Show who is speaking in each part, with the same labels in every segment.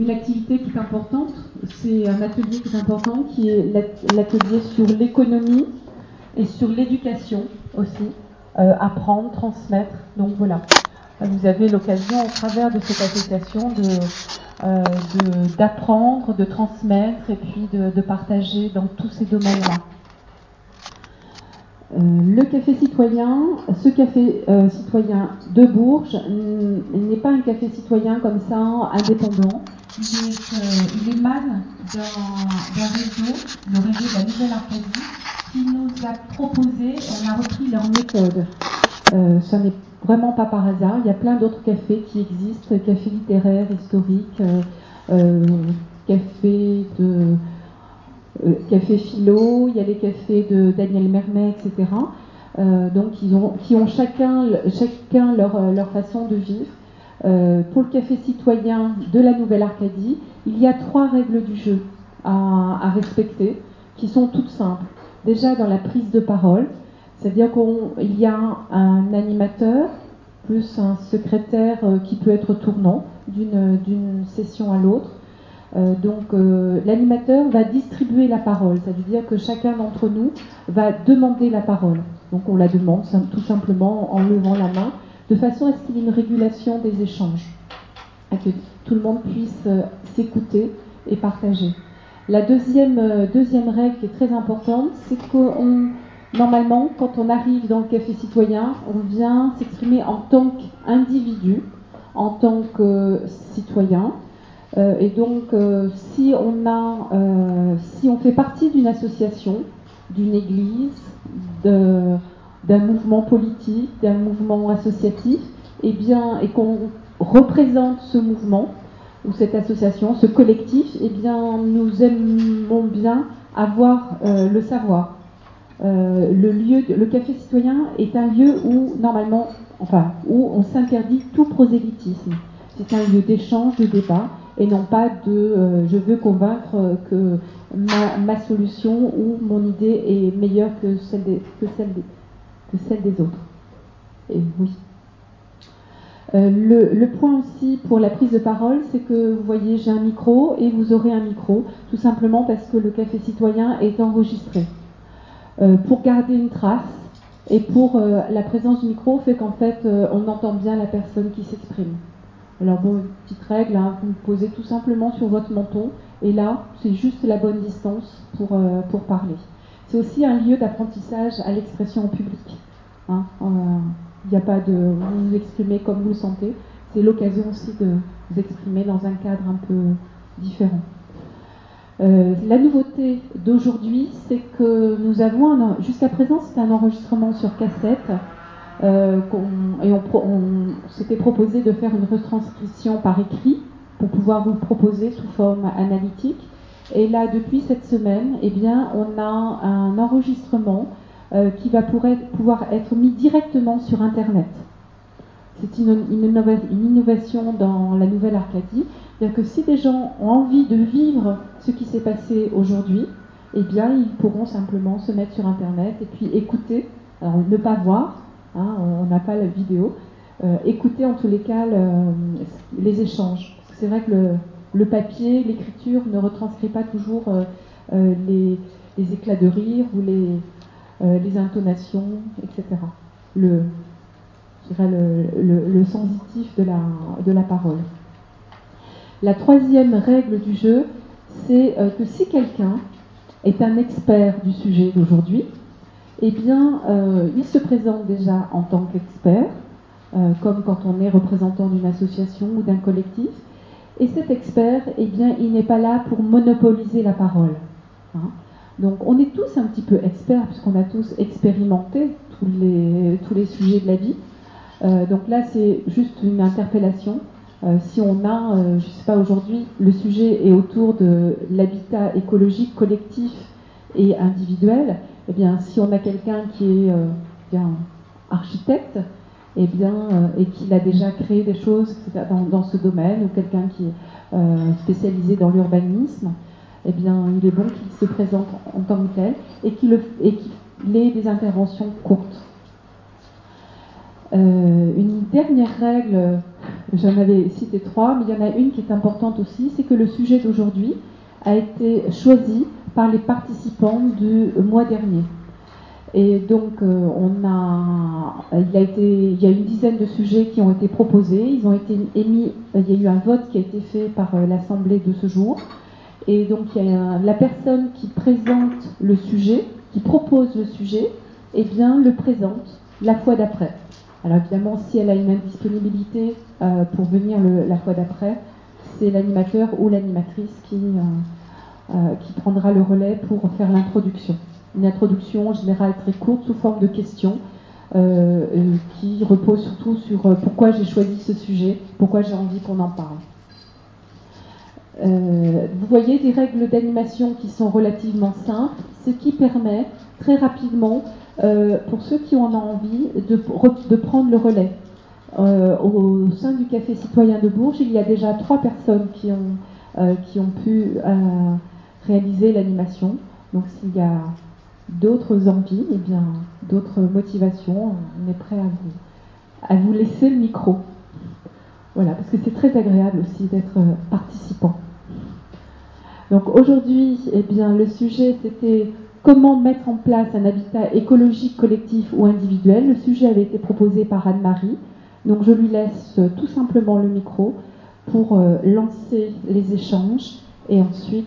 Speaker 1: une activité qui est importante, c'est un atelier qui est important, qui est l'atelier sur l'économie et sur l'éducation aussi, euh, apprendre, transmettre. Donc voilà, vous avez l'occasion au travers de cette association euh, d'apprendre, de, transmettre et puis de, partager dans tous ces domaines-là. Euh, le café citoyen, ce café citoyen de Bourges n'est pas un café citoyen comme ça, indépendant. Il, est, émane d'un réseau, le réseau de la Nouvelle Arcadie, qui nous a proposé, on a repris leur méthode. Euh, ça n'est vraiment pas par hasard. Il y a plein d'autres cafés qui existent, cafés littéraires, historiques, euh, euh, cafés de café philo, il y a les cafés de Daniel Mermet, etc. donc ils ont, qui ont chacun, chacun leur, leur façon de vivre. Pour le café citoyen de la Nouvelle Arcadie, il y a trois règles du jeu à, respecter qui sont toutes simples déjà dans la prise de parole, c'est-à-dire qu'il y a un animateur plus un secrétaire euh, qui peut être tournant d'une session à l'autre. Euh, donc euh, l'animateur va distribuer la parole, ça veut dire que chacun d'entre nous va demander la parole. Donc on la demande tout simplement en levant la main, de façon à ce qu'il y ait une régulation des échanges, et que tout le monde puisse s'écouter et partager. La deuxième, euh, deuxième règle qui est très importante, c'est que normalement, quand on arrive dans le café citoyen, on vient s'exprimer en tant qu'individu, en tant que citoyen. Euh, et donc, euh, si, on si on fait partie d'une association, d'une église, d'un mouvement politique, d'un mouvement associatif, et eh bien, et qu'on représente ce mouvement, ou cette association, ce collectif, eh bien, nous aimons bien avoir euh, le savoir. Euh, le lieu, le café citoyen est un lieu où normalement, enfin, où on s'interdit tout prosélytisme. C'est un lieu d'échange, de débat, et non pas de euh, je veux convaincre que ma, solution ou mon idée est meilleure que celle des, que celle que celle des autres. Et oui. Euh, le, point aussi pour la prise de parole, c'est que vous voyez, j'ai un micro et vous aurez un micro, tout simplement parce que le café citoyen est enregistré. Euh, pour garder une trace et pour euh, la présence du micro fait qu'en fait, on entend bien la personne qui s'exprime. Alors bon, une petite règle, hein, vous vous posez tout simplement sur votre menton et là, c'est juste la bonne distance pour, pour parler. C'est aussi un lieu d'apprentissage à l'expression en public. Hein, il n'y a pas de vous vous comme vous le sentez. C'est l'occasion aussi de vous exprimer dans un cadre un peu différent. Euh, la nouveauté d'aujourd'hui, c'est que nous avons, jusqu'à présent, c'était un enregistrement sur cassette, euh, et on, s'était proposé de faire une retranscription par écrit pour pouvoir vous proposer sous forme analytique. Et là, depuis cette semaine, eh bien, on a un enregistrement euh, qui va pouvoir être mis directement sur Internet. C'est une, innovation dans la nouvelle Arcadie. C'est-à-dire que si des gens ont envie de vivre ce qui s'est passé aujourd'hui, eh bien, ils pourront simplement se mettre sur Internet et puis écouter, alors ne pas voir, hein, on n'a pas la vidéo, euh, écouter en tous les cas les échanges. C'est vrai que le, papier, l'écriture ne retranscrit pas toujours euh, les, éclats de rire ou les, euh, intonations, etc. Le, le, le, sensitif de la, parole. La troisième règle du jeu, c'est euh, que si quelqu'un est un expert du sujet d'aujourd'hui, eh bien, euh, il se présente déjà en tant qu'expert, comme quand on est représentant d'une association ou d'un collectif. Et cet expert, eh bien, il n'est pas là pour monopoliser la parole. Hein. Donc on est tous un petit peu experts puisqu'on a tous expérimenté tous les, tous les sujets de la vie. Euh, donc là c'est juste une interpellation. Euh, si on a, euh, je ne sais pas aujourd'hui, le sujet est autour de l'habitat écologique collectif et individuel, eh bien si on a quelqu'un qui est bien architecte, eh bien, et qu'il a déjà créé des choses dans, ce domaine, ou quelqu'un qui est spécialisé dans l'urbanisme, eh bien, il est bon qu'il se présente en tant que tel et qu'il ait des interventions courtes. Euh, une dernière règle j'en avais cité trois, mais il y en a une qui est importante aussi, c'est que le sujet d'aujourd'hui a été choisi par les participants du mois dernier. Et donc, euh, on a, il, a été, il y a une dizaine de sujets qui ont été proposés. Ils ont été émis, il y a eu un vote qui a été fait par euh, l'Assemblée de ce jour. Et donc, il y a la personne qui présente le sujet, qui propose le sujet, et eh bien, le présente la fois d'après. Alors, évidemment, si elle a une indisponibilité euh, pour venir la fois d'après, c'est l'animateur ou l'animatrice qui prendra le relais pour faire l'introduction une introduction en général très courte sous forme de questions euh, euh, qui repose surtout sur euh, pourquoi j'ai choisi ce sujet, pourquoi j'ai envie qu'on en parle. vous voyez des règles d'animation qui sont relativement simples, ce qui permet très rapidement, pour ceux qui en ont envie, de, de prendre le relais. au sein du Café citoyen de Bourges, il y a déjà trois personnes qui ont, qui ont pu réaliser l'animation. Donc s'il y a d'autres envies, eh bien, d'autres motivations, on est prêt à vous, laisser le micro. Voilà, parce que c'est très agréable aussi d'être participant. Donc aujourd'hui, eh bien, le sujet c'était comment mettre en place un habitat écologique collectif ou individuel. Le sujet avait été proposé par Anne-Marie. Donc je lui laisse tout simplement le micro pour euh, lancer les échanges et ensuite,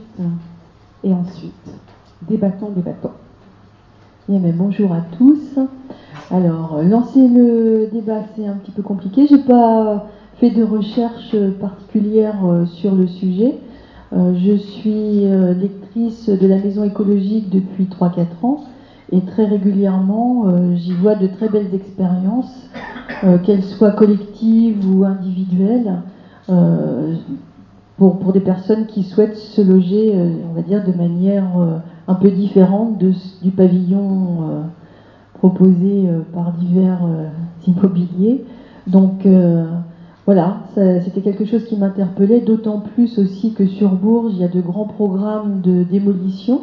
Speaker 1: et ensuite, débattons, débattons
Speaker 2: bonjour à tous. Alors, lancer le débat, c'est un petit peu compliqué. J'ai pas fait de recherche particulière euh, sur le sujet. Euh, je suis euh, lectrice de la maison écologique depuis 3-4 ans et très régulièrement, j'y vois de très belles expériences, qu'elles soient collectives ou individuelles, pour, des personnes qui souhaitent se loger, on va dire, de manière un peu différente du pavillon euh, proposé euh, par divers euh, immobiliers. Donc voilà, c'était quelque chose qui m'interpellait, d'autant plus aussi que sur Bourges, il y a de grands programmes de démolition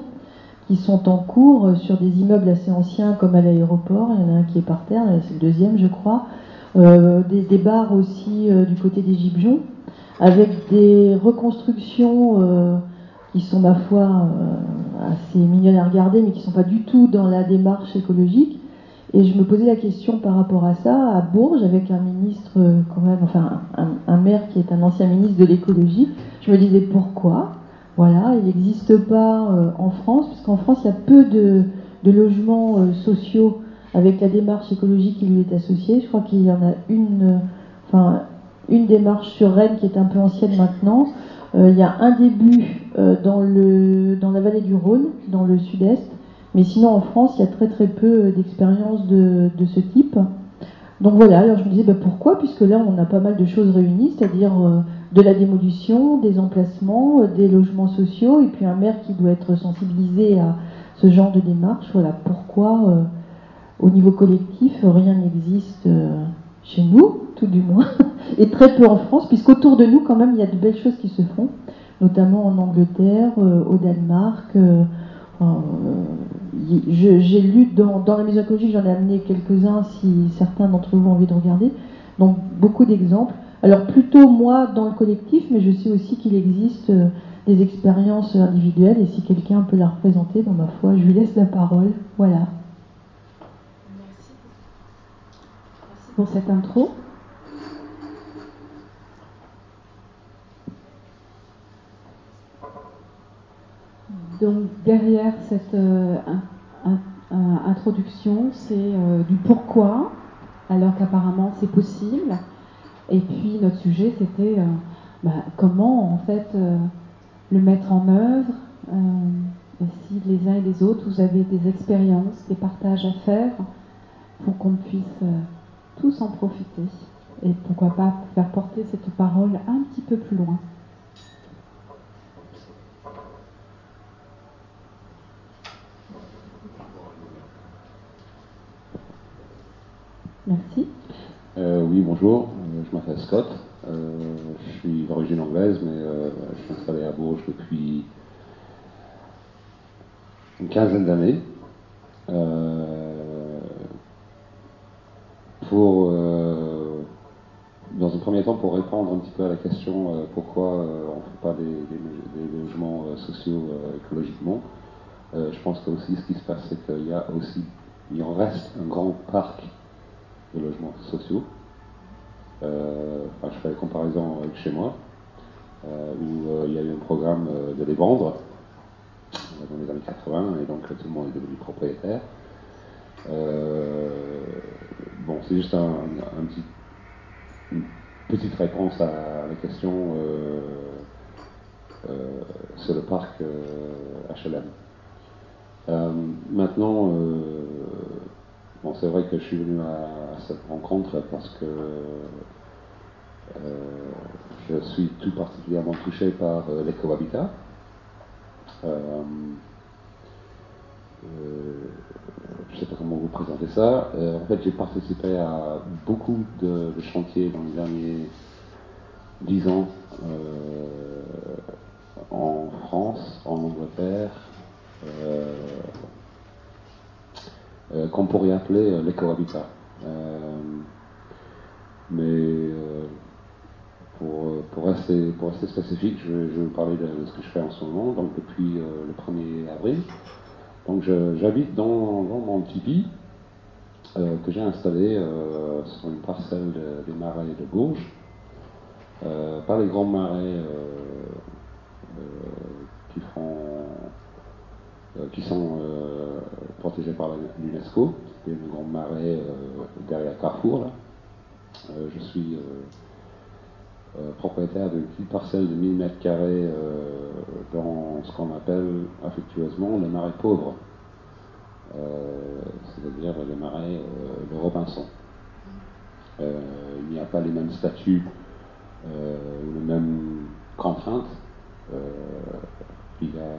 Speaker 2: qui sont en cours sur des immeubles assez anciens comme à l'aéroport. Il y en a un qui est par terre, c'est le deuxième, je crois. des, des, bars aussi du côté des Gibjons, avec des reconstructions qui sont, ma foi, euh, assez mignonnes à regarder, mais qui ne sont pas du tout dans la démarche écologique. Et je me posais la question par rapport à ça, à Bourges, avec un ministre, euh, quand même, enfin, un, maire qui est un ancien ministre de l'écologie. Je me disais pourquoi? Voilà, il n'existe pas euh, en France, puisqu'en France, il y a peu de, de logements sociaux avec la démarche écologique qui lui est associée. Je crois qu'il y en a une, enfin, une démarche sur Rennes qui est un peu ancienne maintenant. Euh, il y a un début euh, dans, le, dans la vallée du Rhône, dans le sud-est, mais sinon en France, il y a très très peu euh, d'expériences de, ce type. Donc voilà, alors je me disais bah, pourquoi, puisque là on a pas mal de choses réunies, c'est-à-dire de la démolition, des emplacements, des logements sociaux, et puis un maire qui doit être sensibilisé à ce genre de démarche. Voilà pourquoi au niveau collectif rien n'existe chez nous, tout du moins, et très peu en France, puisqu'autour de nous, quand même, il y a de belles choses qui se font, notamment en Angleterre, euh, au Danemark. Euh, euh, j'ai lu dans, dans, la musicologie, j'en ai amené quelques-uns si certains d'entre vous ont envie de regarder. Donc beaucoup d'exemples. Alors plutôt moi dans le collectif, mais je sais aussi qu'il existe des expériences individuelles et si quelqu'un peut la représenter, dans ma foi, je lui laisse la parole. Voilà.
Speaker 1: pour cette intro. Donc derrière cette euh, introduction, c'est euh, du pourquoi, alors qu'apparemment c'est possible. Et puis notre sujet, c'était euh, bah, comment en fait le mettre en œuvre. si les uns et les autres, vous avez des expériences, des partages à faire pour qu'on puisse tous en profiter et pourquoi pas faire porter cette parole un petit peu plus loin. Merci.
Speaker 3: Euh, oui, bonjour, euh, je m'appelle Scott. Euh, je suis d'origine anglaise, mais je suis installé à Bourges depuis une quinzaine d'années. pour dans un premier temps, pour répondre un petit peu à la question pourquoi on ne fait pas des, des- logements sociaux écologiquement, je pense que aussi ce qui se passe, c'est qu'il y a aussi, il en reste un grand parc de logements sociaux. Euh, enfin, je fais la comparaison avec chez moi, euh, où euh, il y a eu un programme de les vendre dans les années 80, et donc tout le monde est devenu propriétaire. Bon, c'est juste un, petit, une petite réponse à la question sur le parc HLM. Maintenant, bon, c'est vrai que je suis venu à, cette rencontre parce que euh, je suis tout particulièrement touché par euh, l'éco-habitat. Euh, euh, je ne sais pas comment vous présenter ça. En fait, j'ai participé à beaucoup de, de chantiers dans les derniers dix ans en France, en Angleterre, euh, qu'on pourrait appeler euh, l'éco-habitat. Euh, mais pour, pour, rester, spécifique, je, vais- vous parler de, ce que je fais en ce moment, donc depuis le 1er avril. Donc j'habite dans, dans mon tipi que j'ai installé sur une parcelle de- des marais de euh, pas les grands marais qui, font, qui sont euh, protégés par l'UNESCO, c'est le grand marais euh, derrière Carrefour. Euh, je suis euh, euh, propriétaire d'une petite parcelle de 1000 mètres carrés euh, dans ce qu'on appelle affectueusement le marais pauvre, Euh, c'est-à-dire le marais euh, de Robinson. Euh, il n'y a pas les mêmes statuts euh, ou les mêmes contraintes qu'il y a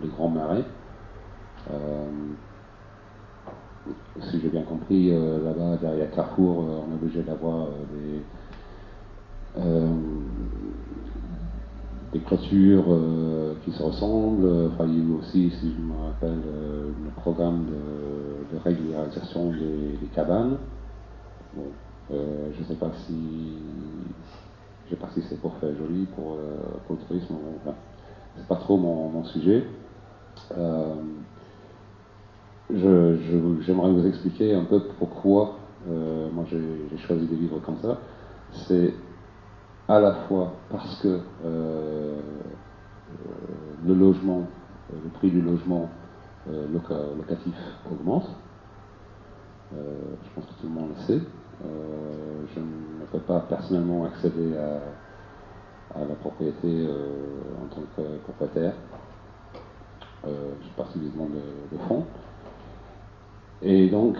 Speaker 3: les grands marais. Euh, si j'ai bien compris, euh, là-bas, derrière Carrefour, euh, on est obligé d'avoir des, des euh, qui se ressemblent. Il y a eu aussi, si je me rappelle, le programme de, régularisation des, cabanes. Bon, je ne sais pas si, je sais pas si c'est pour faire joli, pour, le tourisme. Enfin, c'est pas trop mon, sujet. Euh, J'aimerais vous expliquer un peu pourquoi euh, moi j'ai choisi de vivre comme ça. C'est à la fois parce que euh, euh, le logement, le prix du logement loca- locatif augmente. Je pense que tout le monde le sait. Je ne peux pas personnellement accéder à, à la propriété euh, en tant que propriétaire. Euh, j'ai pas suffisamment de, de fonds. Et donc,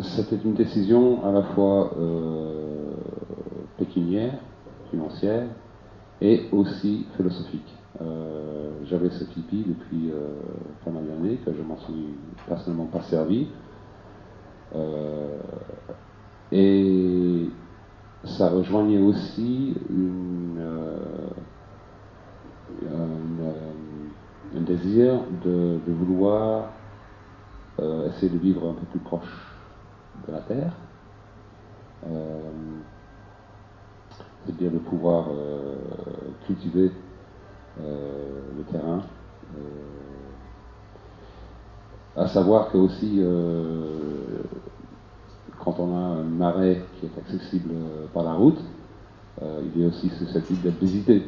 Speaker 3: c'était une décision à la fois euh, pécuniaire, financière, et aussi philosophique. J'avais ce Tipeee depuis euh, pas mal d'années, que je m'en suis personnellement pas servi. Et ça rejoignait aussi une, euh, un, euh, un désir de, vouloir euh, essayer de vivre un peu plus proche de la terre, c'est-à-dire de pouvoir cultiver le terrain. à savoir que aussi, quand on a un marais qui est accessible euh, par la route, euh, il est aussi susceptible d'être visité.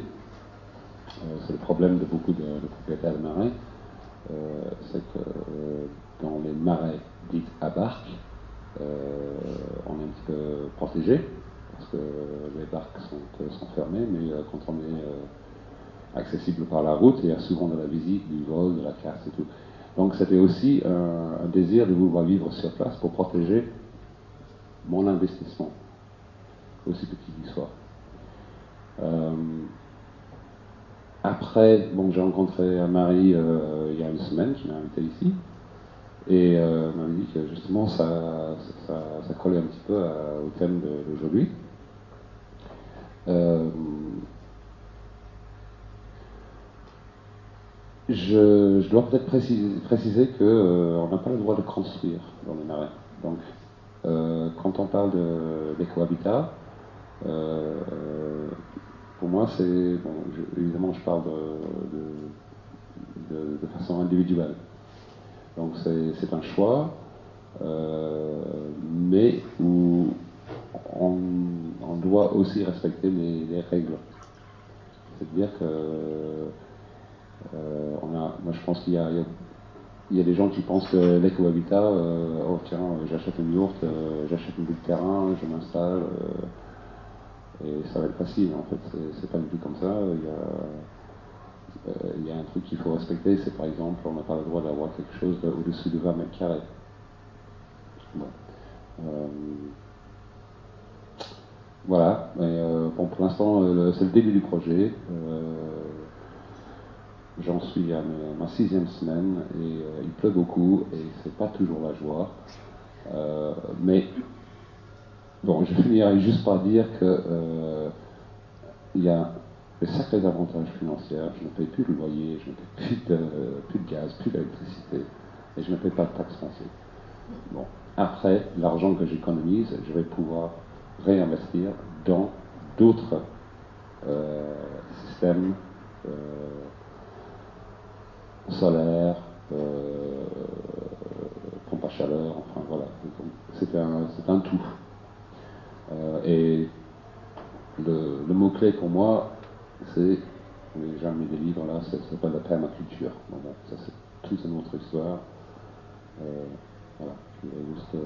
Speaker 3: Euh, c'est le problème de beaucoup de, de propriétaires de marais, c'est que dans les marais dits à barques, euh, on est un petit peu protégé, parce que les barques sont, fermées, mais quand on est accessible par la route, il y a souvent de la visite, du vol, de la casse et tout. Donc c'était aussi un, un désir de vouloir vivre sur place pour protéger mon investissement, aussi petit qu'il soit. Euh, après, bon, j'ai rencontré Marie euh, il y a une semaine, qui m'a invité ici, et euh, m'a dit que justement ça, ça, collait un petit peu à- au thème d'aujourd'hui. Euh, je, je dois peut-être préciser, préciser qu'on n'a pas le droit de construire dans les marais. Donc, quand on parle d'écohabitat, pour moi, c'est. Bon, évidemment, je parle de, façon individuelle. Donc, c'est un choix, mais où on, doit aussi respecter les, règles. C'est-à-dire que. on a, moi, je pense qu'il y a il y a des gens qui pensent que l'éco-habitat, euh, oh tiens, j'achète une yourte, euh, j'achète une bout de terrain, je m'installe, euh, et ça va être facile. En fait, c'est pas du tout comme ça. Il y a, il y a un truc qu'il faut respecter, c'est par exemple, on n'a pas le droit d'avoir quelque chose au-dessus de 20 mètres carrés. voilà, mais bon, pour l'instant, c'est le début du projet. J'en suis à ma sixième semaine et euh, il pleut beaucoup et c'est pas toujours la joie. Euh, mais bon, je finirai juste par dire que euh, il y a de sacrés avantages financiers. Je ne paye plus le loyer, je ne paye plus de, gaz, plus d'électricité et je ne paye pas de taxes foncières. Bon, après, l'argent que j'économise, je vais pouvoir réinvestir dans d'autres systèmes solaire, euh, pompe à chaleur, enfin voilà. C'est un, un, tout. Euh, et le, mot-clé pour moi, c'est, j'ai déjà mis des livres là, ça s'appelle la permaculture. Voilà, ça c'est toute une autre histoire. Euh, voilà, juste,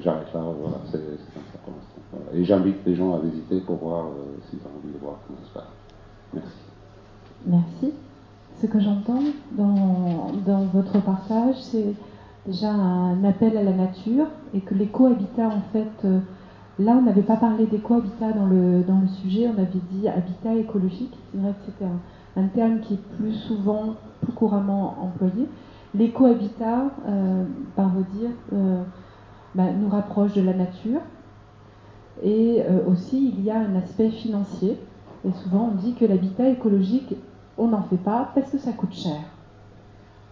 Speaker 3: j'arrête là, voilà, c'est comme ça pour l'instant. Et j'invite les gens à visiter pour voir s'ils ont envie de voir comment ça se passe. Merci.
Speaker 4: Merci. Ce que j'entends dans, dans, votre partage, c'est déjà un appel à la nature et que les cohabitats, en fait, euh, là, on n'avait pas parlé des cohabitats dans le, dans le sujet, on avait dit habitat écologique. C'est vrai que c'était un, terme qui est plus souvent, plus couramment employé. Les cohabitats, euh, par vos dire, euh, bah, nous rapprochent de la nature. Et aussi, il y a un aspect financier. Et souvent, on dit que l'habitat écologique on n'en fait pas parce que ça coûte cher.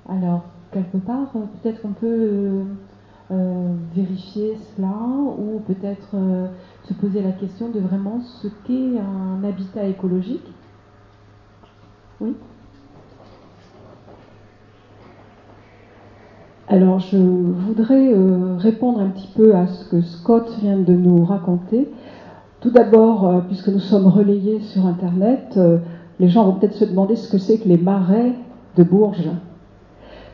Speaker 4: Alors, quelque part, euh, peut-être qu'on peut, euh, euh, vérifier cela ou peut-être se poser la question de vraiment ce qu'est un habitat écologique. Oui Alors, je voudrais répondre un petit peu à ce que Scott vient de nous raconter. Tout d'abord, puisque nous sommes relayés sur Internet, les gens vont peut-être se demander ce que c'est que les marais de Bourges.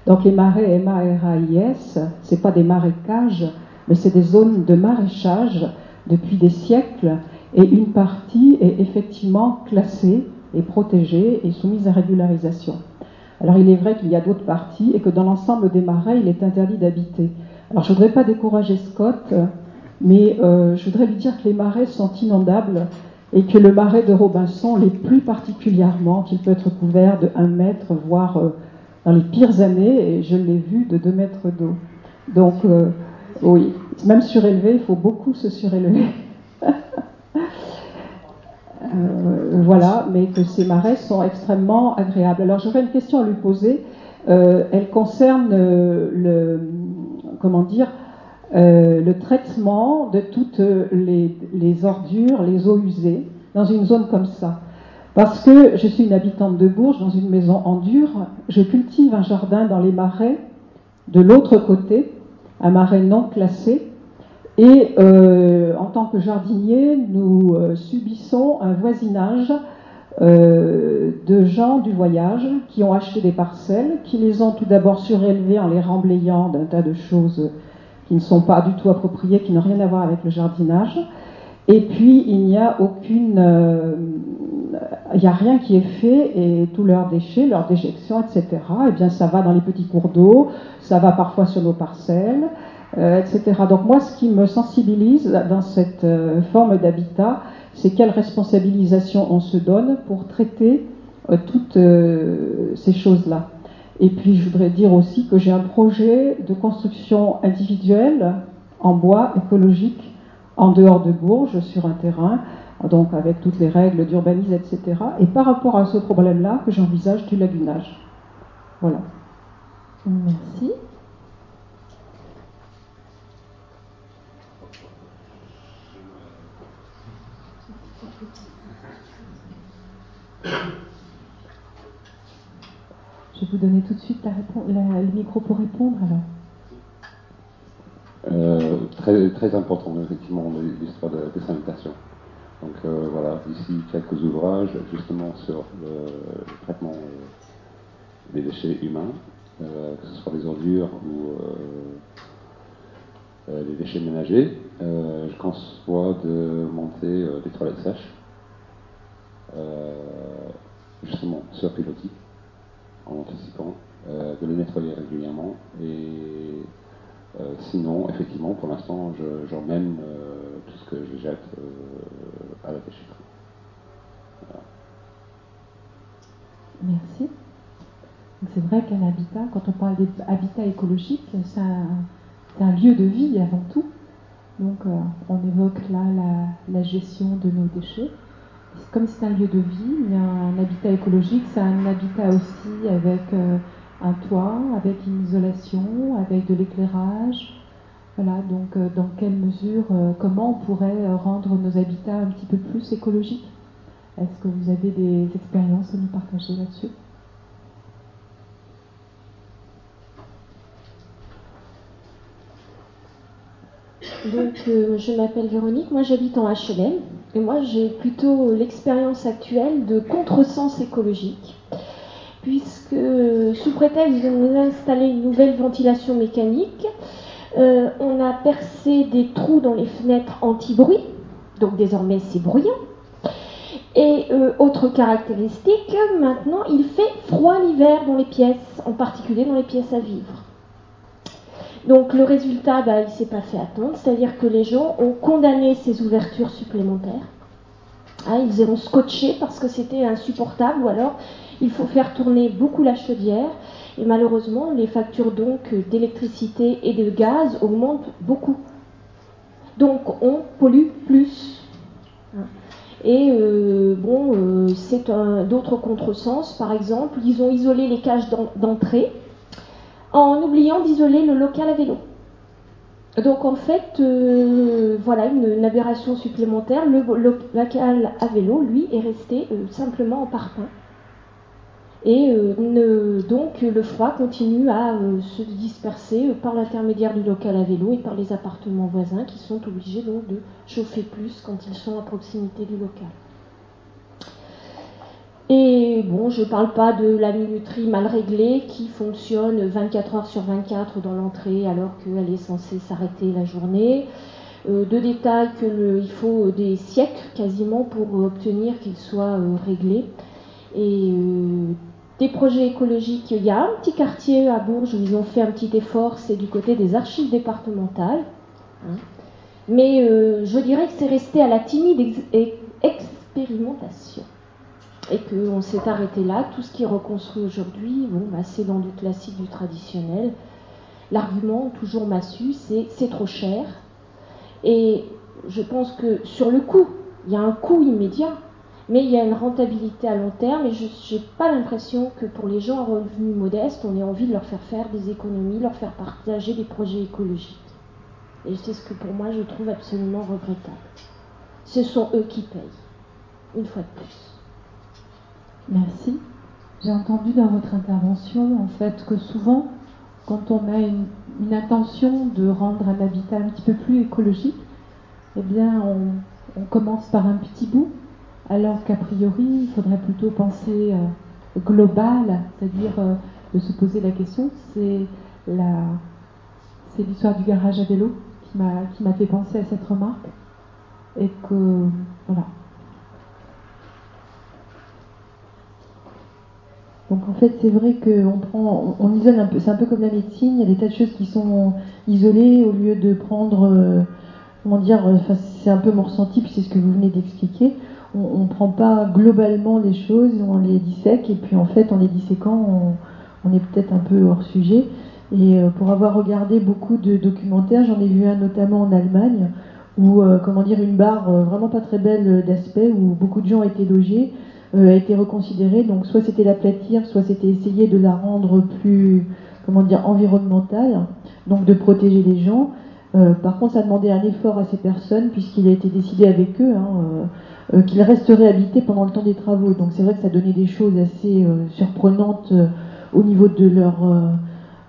Speaker 4: Donc les marais M-A-R-A-I-S, ce pas des marécages, mais c'est des zones de maraîchage depuis des siècles et une partie est effectivement classée et protégée et soumise à régularisation. Alors il est vrai qu'il y a d'autres parties et que dans l'ensemble des marais, il est interdit d'habiter. Alors je ne voudrais pas décourager Scott, mais euh, je voudrais lui dire que les marais sont inondables et que le marais de Robinson l'est plus particulièrement, qu'il peut être couvert de 1 mètre, voire euh, dans les pires années, et je l'ai vu de 2 mètres d'eau. Donc, euh, oui, même surélevé, il faut beaucoup se surélever. Voilà, mais que ces marais sont extrêmement agréables. Alors, j'aurais une question à lui poser. elle concerne le, comment dire, euh, le traitement de toutes les, ordures, les eaux usées dans une zone comme ça. Parce que je suis une habitante de Bourges, dans une maison en dur, je cultive un jardin dans les marais de l'autre côté, un marais non classé, et euh, en tant que jardinier, nous euh, subissons un voisinage de gens du voyage qui ont acheté des parcelles, qui les ont tout d'abord surélevées en les remblayant d'un tas de choses qui ne sont pas du tout appropriés, qui n'ont rien à voir avec le jardinage. Et puis, il n'y a aucune. Euh, il n'y a rien qui est fait et tous leurs déchets, leurs déjections, etc., eh bien, ça va dans les petits cours d'eau, ça va parfois sur nos parcelles, euh, etc. Donc, moi, ce qui me sensibilise dans cette euh, forme d'habitat, c'est quelle responsabilisation on se donne pour traiter toutes ces choses-là. Et puis je voudrais dire aussi que j'ai un projet de construction individuelle en bois écologique en dehors de Bourges sur un terrain, donc avec toutes les règles d'urbanisme, etc. Et par rapport à ce problème-là, que j'envisage du lagunage. Voilà.
Speaker 1: Merci. Je vais vous donner tout de suite le micro pour répondre alors.
Speaker 3: Euh, très, important, effectivement, l'histoire de la. Donc euh, voilà, ici quelques ouvrages justement sur le, traitement euh, des déchets humains, que ce soit des ordures ou les déchets ménagers. je conçois de monter des toilettes sèches, justement sur pilotis en anticipant, euh, de les nettoyer régulièrement. Et euh, sinon, effectivement, pour l'instant, j'emmène euh, tout ce que je jette à la déchetterie.
Speaker 1: Merci. C'est vrai qu'un habitat, quand on parle d'habitat écologique, c'est un, lieu de vie avant tout. Donc on évoque là la gestion de nos déchets comme c'est un lieu de vie, un habitat écologique, c'est un habitat aussi avec euh, un toit, avec une isolation, avec de l'éclairage. Voilà, donc euh, dans quelle mesure, euh, comment on pourrait rendre nos habitats un petit peu plus écologiques? Est-ce que vous avez des expériences à nous partager là-dessus?
Speaker 5: Donc, je m'appelle Véronique, moi j'habite en HLM, et moi, j'ai plutôt l'expérience actuelle de contresens écologique, puisque sous prétexte de nous installer une nouvelle ventilation mécanique, euh, on a percé des trous dans les fenêtres anti-bruit, donc désormais c'est bruyant. Et euh, autre caractéristique, maintenant il fait froid l'hiver dans les pièces, en particulier dans les pièces à vivre. Donc le résultat, bah, il ne s'est pas fait attendre, c'est-à-dire que les gens ont condamné ces ouvertures supplémentaires. Ah, ils ont scotché parce que c'était insupportable, ou alors il faut faire tourner beaucoup la chaudière. Et malheureusement, les factures donc d'électricité et de gaz augmentent beaucoup. Donc on pollue plus. Et euh, bon, euh, c'est un d'autres contresens. Par exemple, ils ont isolé les cages d'entrée en oubliant d'isoler le local à vélo. Donc en fait, euh, voilà une, aberration supplémentaire. Le, local à vélo, lui, est resté euh, simplement en parpaing. Et euh, donc le froid continue à se disperser par l'intermédiaire du local à vélo et par les appartements voisins qui sont obligés donc de chauffer plus quand ils sont à proximité du local. Et bon, je ne parle pas de la minuterie mal réglée qui fonctionne 24 heures sur 24 dans l'entrée alors qu'elle est censée s'arrêter la journée. Euh, de détails qu'il faut des siècles quasiment pour obtenir qu'il soit euh, réglé. Et euh, des projets écologiques, il y a un petit quartier à Bourges où ils ont fait un petit effort, c'est du côté des archives départementales. Hein. Mais je dirais que c'est resté à la timide expérimentation et qu'on s'est arrêté là. Tout ce qui est reconstruit aujourd'hui, bon, bah, c'est dans du classique, du traditionnel. L'argument, toujours massu, c'est c'est trop cher. Et je pense que sur le coût, il y a un coût immédiat, mais il y a une rentabilité à long terme. Et je n'ai pas l'impression que pour les gens à revenus modestes, on ait envie de leur faire faire des économies, leur faire partager des projets écologiques. Et c'est ce que pour moi je trouve absolument regrettable. Ce sont eux qui payent, une fois de plus.
Speaker 1: Merci. J'ai entendu dans votre intervention en fait que souvent, quand on a une, intention de rendre un habitat un petit peu plus écologique, eh bien on, commence par un petit bout, alors qu'a priori il faudrait plutôt penser euh, global, c'est-à-dire euh, de se poser la question. C'est la, c'est l'histoire du garage à vélo qui m'a qui m'a fait penser à cette remarque et que voilà
Speaker 2: Donc en fait, c'est vrai qu'on isole un peu, c'est un peu comme la médecine, il y a des tas de choses qui sont isolées au lieu de prendre, euh, comment dire, euh, c'est un peu mon ressenti, puis c'est ce que vous venez d'expliquer. On ne prend pas globalement les choses, on les dissèque, et puis en fait, en les disséquant, on, est peut-être un peu hors sujet. Et euh, pour avoir regardé beaucoup de documentaires, j'en ai vu un notamment en Allemagne, où, comment dire, une barre vraiment pas très belle d'aspect, où beaucoup de gens étaient logés, a été reconsidérée. Donc soit c'était l'aplatir, soit c'était essayer de la rendre plus, comment dire, environnementale, donc de protéger les gens. par contre, ça a demandé un effort à ces personnes, puisqu'il a été décidé avec eux hein, qu'ils resteraient habités pendant le temps des travaux. Donc c'est vrai que ça donnait des choses assez surprenantes au niveau de leur,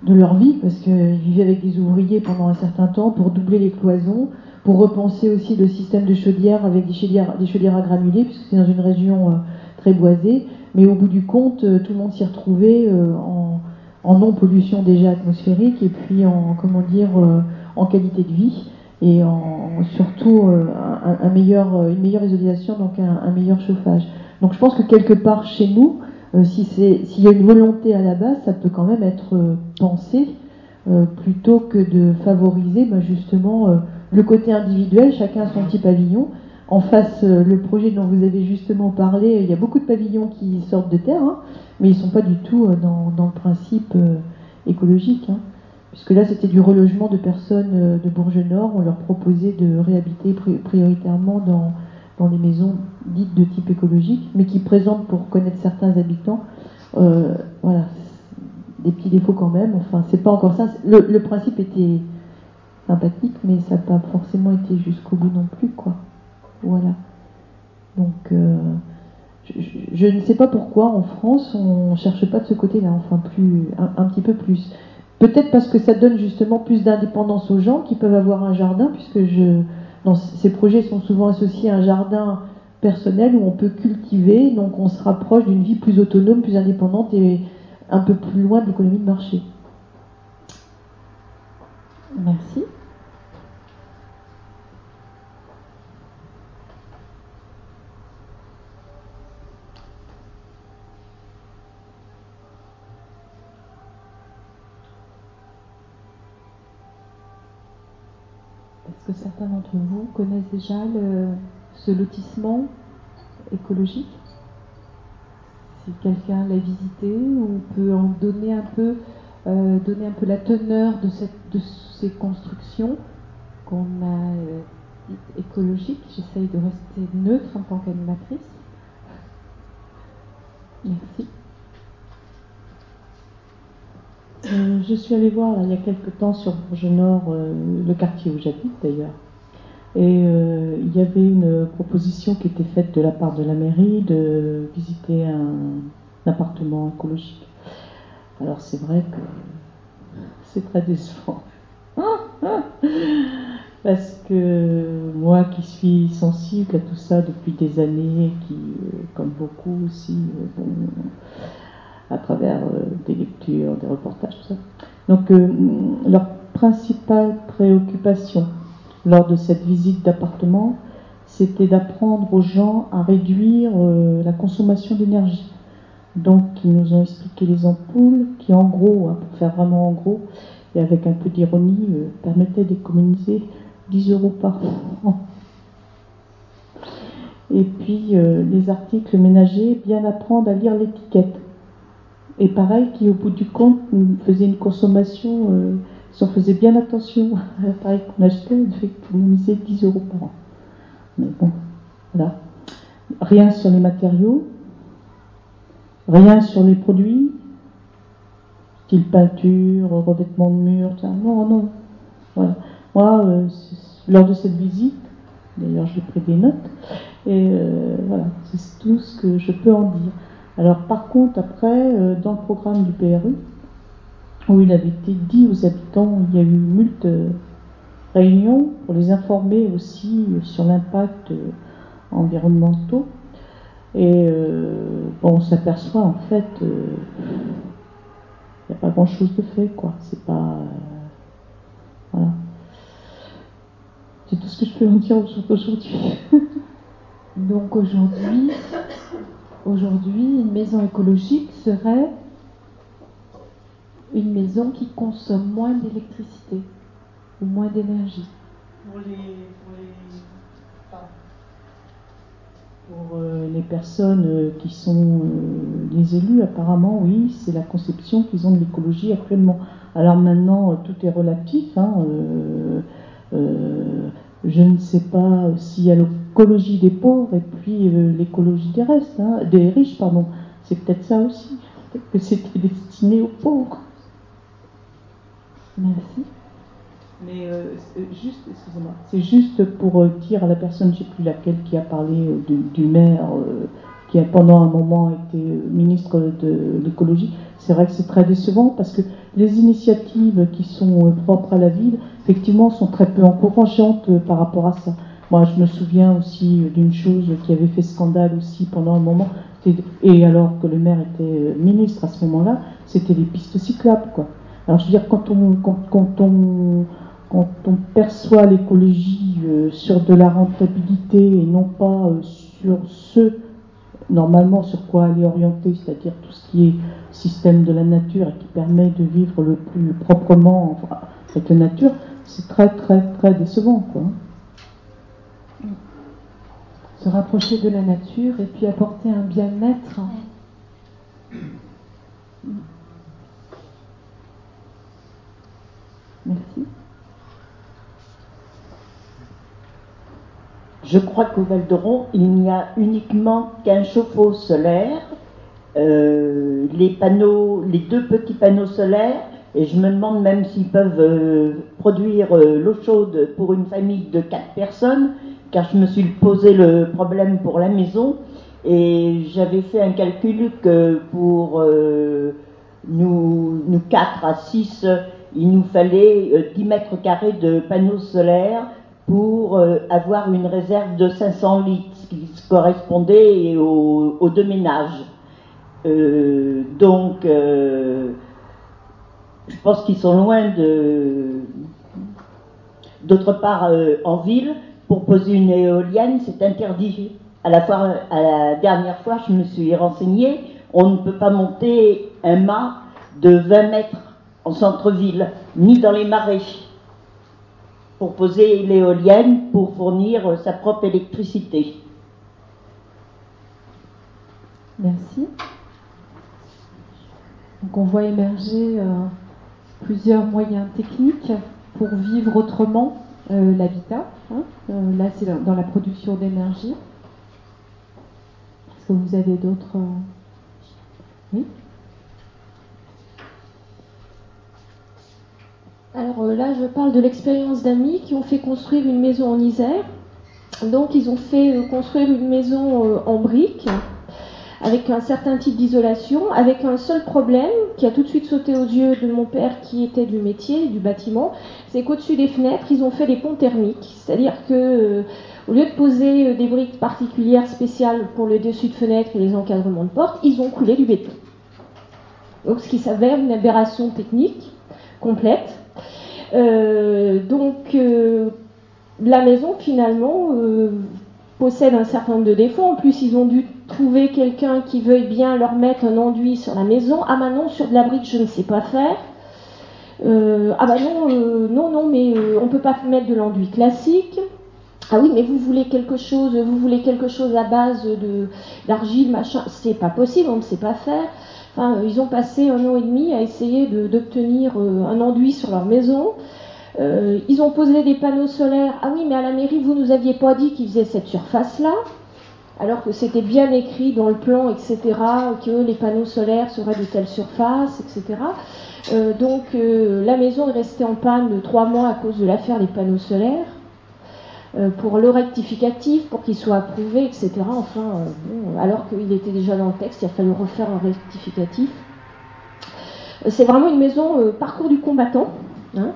Speaker 2: de leur vie, parce qu'ils vivaient avec des ouvriers pendant un certain temps pour doubler les cloisons, pour repenser aussi le système de chaudière avec des chaudières, des chaudières à granulés, puisque c'est dans une région très boisée. Mais au bout du compte, tout le monde s'y retrouvait en en non-pollution déjà atmosphérique et puis en, comment dire, euh, en qualité de vie et en, surtout euh, euh, une meilleure isolation, donc un, meilleur chauffage. Donc je pense que quelque part chez nous, si s'il y a une volonté à la base, ça peut quand même être pensé plutôt que de favoriser bah, justement le côté individuel, chacun son petit pavillon. En face, le projet dont vous avez justement parlé, il y a beaucoup de pavillons qui sortent de terre. Hein mais ils ne sont pas du tout euh, dans, le principe euh, écologique. Hein. puisque là, c'était du relogement de personnes euh, de Bourges Nord. On leur proposait de réhabiter prioritairement dans, dans les maisons dites de type écologique, mais qui présentent, pour connaître certains habitants, voilà, des petits défauts quand même. Enfin, c'est pas encore ça. Le, principe était sympathique, mais ça n'a pas forcément été jusqu'au bout non plus, quoi. Voilà. Donc, je, ne sais pas pourquoi en France on ne cherche pas de ce côté-là, enfin plus, un, petit peu plus. Peut-être parce que ça donne justement plus d'indépendance aux gens qui peuvent avoir un jardin, puisque je, ces projets sont souvent associés à un jardin personnel où on peut cultiver, donc on se rapproche d'une vie plus autonome, plus indépendante et un peu plus loin de l'économie de marché.
Speaker 1: Merci. Est-ce certains d'entre vous connaissent déjà ce lotissement écologique Si quelqu'un l'a visité, on peut en donner un peu, euh, la teneur de, ces constructions qu'on a euh, écologiques. J'essaye de rester neutre en tant qu'animatrice. Merci.
Speaker 6: Euh, je suis allée voir il y a quelque temps sur Bourges Nord, euh, le quartier où j'habite d'ailleurs. Et euh, il y avait une proposition qui était faite de la part de la mairie de visiter un, appartement écologique. Alors c'est vrai que c'est très décevant. Parce que moi qui suis sensible à tout ça depuis des années, qui, comme beaucoup aussi, bon, à travers euh, des lectures, des reportages, tout ça. Donc euh, leur principale préoccupation lors de cette visite d'appartement, c'était d'apprendre aux gens à réduire euh, la consommation d'énergie. Donc ils nous ont expliqué les ampoules qui en gros, hein, pour faire vraiment en gros, et avec un peu d'ironie, permettaient d'économiser 10 euros par an. Et puis les articles ménagers, bien apprendre à lire l'étiquette et pareil, qui au bout du compte faisait une consommation, euh, si on faisait bien attention à l'appareil qu'on achetait, on devait économiser 10 euros par an. Mais bon, voilà. Rien sur les matériaux, rien sur les produits, style peinture, revêtement de mur, non, non. Voilà. Moi, euh, lors de cette visite, d'ailleurs j'ai pris des notes, et euh, voilà, c'est tout ce que je peux en dire. Alors par contre, après, euh, dans le programme du PRU, où il avait été dit aux habitants, il y a eu moult euh, réunions pour les informer aussi euh, sur l'impact environnemental. Et on s'aperçoit en fait, il n'y a pas grand chose de fait, quoi. C'est pas. voilà. C'est tout ce que je peux en dire aujourd'hui.
Speaker 1: Donc aujourd'hui, Aujourd'hui, une maison écologique serait une maison qui consomme moins d'électricité ou moins d'énergie.
Speaker 6: Pour les, euh, personnes euh, qui sont euh, les élus, apparemment, oui, c'est la conception qu'ils ont de l'écologie actuellement. Alors maintenant, tout est relatif. Hein, je ne sais pas s'il y a l'écologie des pauvres et puis euh, l'écologie des restes, hein, des riches, pardon. C'est peut-être ça aussi. Peut-être que c'était destiné aux pauvres.
Speaker 1: Merci.
Speaker 6: Mais euh, juste, excusez-moi, c'est juste pour euh, dire à la personne, je ne sais plus laquelle, qui a parlé du, du, maire, qui a pendant un moment été ministre de l'écologie. C'est vrai que c'est très décevant parce que les initiatives qui sont propres à la ville, effectivement, sont très peu encourageantes par rapport à ça. Moi, je me souviens aussi d'une chose qui avait fait scandale aussi pendant un moment, et alors que le maire était ministre à ce moment-là, c'était les pistes cyclables, quoi. Alors, je veux dire, quand on, quand, on, quand on perçoit l'écologie euh, sur de la rentabilité et non pas euh, sur ce, normalement, sur quoi elle est orientée, c'est-à-dire tout ce qui est système de la nature et qui permet de vivre le plus proprement avec la nature, c'est très, très, très décevant, quoi
Speaker 1: se rapprocher de la nature et puis apporter un bien-être. Merci.
Speaker 7: Je crois qu'au Val d'Oron, il n'y a uniquement qu'un chauffe-eau solaire, euh, les deux petits panneaux solaires, et je me demande même s'ils peuvent euh, produire euh, l'eau chaude pour une famille de quatre personnes car je me suis posé le problème pour la maison et j'avais fait un calcul que pour euh, nous, nous 4 à 6, il nous fallait 10 euh, mètres carrés de panneaux solaires pour euh, avoir une réserve de 500 litres, ce qui correspondait aux, deux ménages. donc, je pense qu'ils sont loin de... D'autre part, en ville, pour poser une éolienne, c'est interdit. À la, dernière fois, je me suis renseignée, on ne peut pas monter un mât de 20 mètres en centre-ville, ni dans les marais, pour poser l'éolienne, pour fournir sa propre électricité.
Speaker 1: Merci. Donc on voit émerger euh, plusieurs moyens techniques pour vivre autrement euh, l'habitat. Hein. Euh, là, c'est dans la production d'énergie. Est-ce que vous avez d'autres. Euh, oui?
Speaker 5: Alors là, je parle de l'expérience d'amis qui ont fait construire une maison en Isère. Donc, ils ont fait construire une maison en briques avec un certain type d'isolation, avec un seul problème qui a tout de suite sauté aux yeux de mon père qui était du métier, du bâtiment, c'est qu'au-dessus des fenêtres, ils ont fait des ponts thermiques. C'est-à-dire que euh, au lieu de poser euh, des briques particulières spéciales pour le dessus de fenêtres et les encadrements de portes, ils ont coulé du béton. Donc ce qui s'avère une aberration technique complète. Euh, donc la maison finalement possède un certain nombre de défauts. En plus, ils ont dû trouver quelqu'un qui veuille bien leur mettre un enduit sur la maison. Ah bah non, sur de la brique, je ne sais pas faire. Euh, ah bah non, euh, non, non, mais euh, on ne peut pas mettre de l'enduit classique. Ah oui, mais vous voulez quelque chose, vous voulez quelque chose à base de d'argile, machin, c'est pas possible, on ne sait pas faire. Ils ont passé un an et demi à essayer d'obtenir un enduit sur leur maison. Euh, ils ont posé des panneaux solaires. Ah oui, mais à la mairie, vous nous aviez pas dit qu'ils faisaient cette surface-là, alors que c'était bien écrit dans le plan, etc., que les panneaux solaires seraient de telle surface, etc. Euh, donc euh, la maison est restée en panne de trois mois à cause de l'affaire des panneaux solaires. pour le rectificatif, pour qu'il soit approuvé, etc. Enfin, alors qu'il était déjà dans le texte, il a fallu refaire un rectificatif. C'est vraiment une maison parcours du combattant. Hein.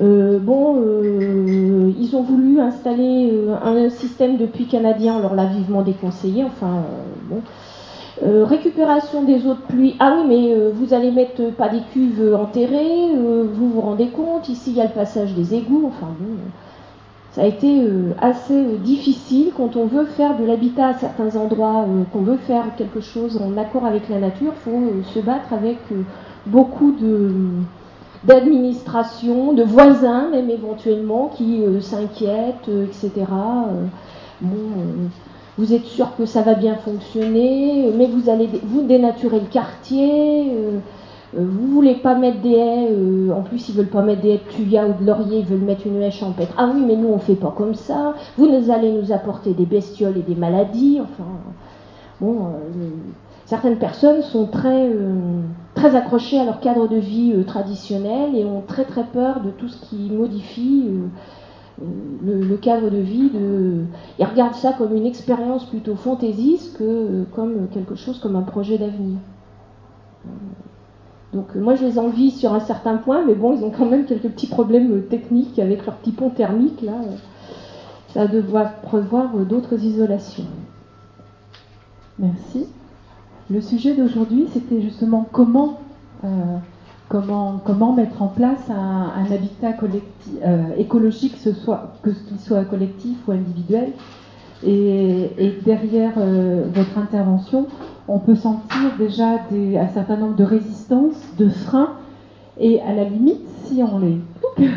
Speaker 5: Euh, bon, euh, ils ont voulu installer euh, un système de puits canadien, on leur l'a vivement déconseillé. Enfin, bon. récupération des eaux de pluie. Ah oui, mais vous allez mettre pas des cuves enterrées, vous vous rendez compte, ici il y a le passage des égouts. Enfin bon, ça a été assez difficile quand on veut faire de l'habitat à certains endroits, qu'on veut faire quelque chose en accord avec la nature, il faut se battre avec beaucoup de d'administration, de voisins même éventuellement qui euh, s'inquiètent, euh, etc. Euh, vous êtes sûr que ça va bien fonctionner, mais vous allez vous dénaturer le quartier. vous voulez pas mettre des haies, en plus ils veulent pas mettre des haies de tuya ou de laurier, ils veulent mettre une haie champêtre. Ah oui, mais nous on fait pas comme ça. Vous allez nous apporter des bestioles et des maladies. Enfin, bon, certaines personnes sont très très accrochés à leur cadre de vie euh, traditionnel et ont très très peur de tout ce qui modifie euh, le, cadre de vie. De... Ils regardent ça comme une expérience plutôt fantaisiste que comme quelque chose comme un projet d'avenir. Donc moi je les envie sur un certain point, mais bon, ils ont quand même quelques petits problèmes techniques avec leur petit pont thermique là. Ça devoir prévoir d'autres isolations.
Speaker 1: Merci. Le sujet d'aujourd'hui, c'était justement comment, euh, comment, comment mettre en place un, habitat euh, écologique, soit, que ce soit collectif ou individuel. Et, derrière euh, votre intervention, on peut sentir déjà des, un certain nombre de résistances, de freins, et à la limite, si on les,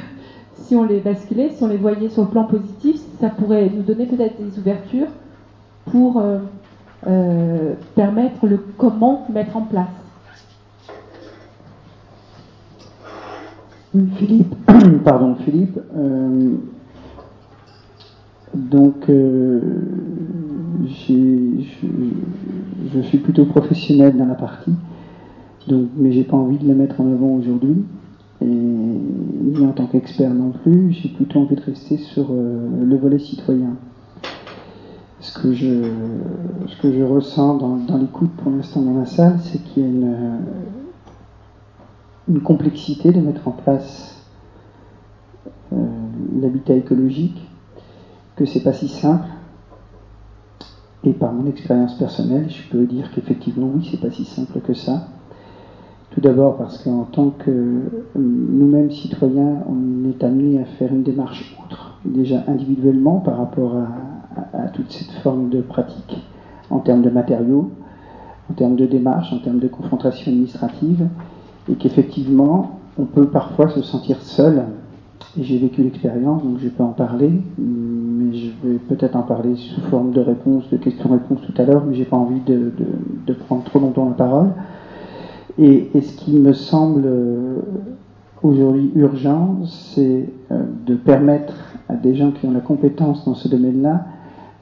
Speaker 1: si on les basculait, si on les voyait sur le plan positif, ça pourrait nous donner peut-être des ouvertures pour euh, permettre le comment mettre en place.
Speaker 8: Philippe, pardon, Philippe. Euh, donc, euh, je, suis plutôt professionnel dans la partie, donc, mais j'ai pas envie de la mettre en avant aujourd'hui, et ni en tant qu'expert non plus. J'ai plutôt envie de rester sur le volet citoyen ce que je, ressens dans, l'écoute pour l'instant dans la salle, c'est qu'il y a une, une, complexité de mettre en place euh, l'habitat écologique, que c'est pas si simple. Et par mon expérience personnelle, je peux dire qu'effectivement, oui, c'est pas si simple que ça. Tout d'abord parce qu'en tant que nous-mêmes citoyens, on est amené à faire une démarche outre, déjà individuellement par rapport à, à, toute cette forme de pratique en termes de matériaux, en termes de démarche, en termes de confrontation administrative, et qu'effectivement, on peut parfois se sentir seul. J'ai vécu l'expérience, donc je peux en parler, mais je vais peut-être en parler sous forme de réponse, de questions-réponses tout à l'heure, mais j'ai pas envie de, prendre trop longtemps la parole. Et, et ce qui me semble euh, aujourd'hui urgent, c'est euh, de permettre à des gens qui ont la compétence dans ce domaine-là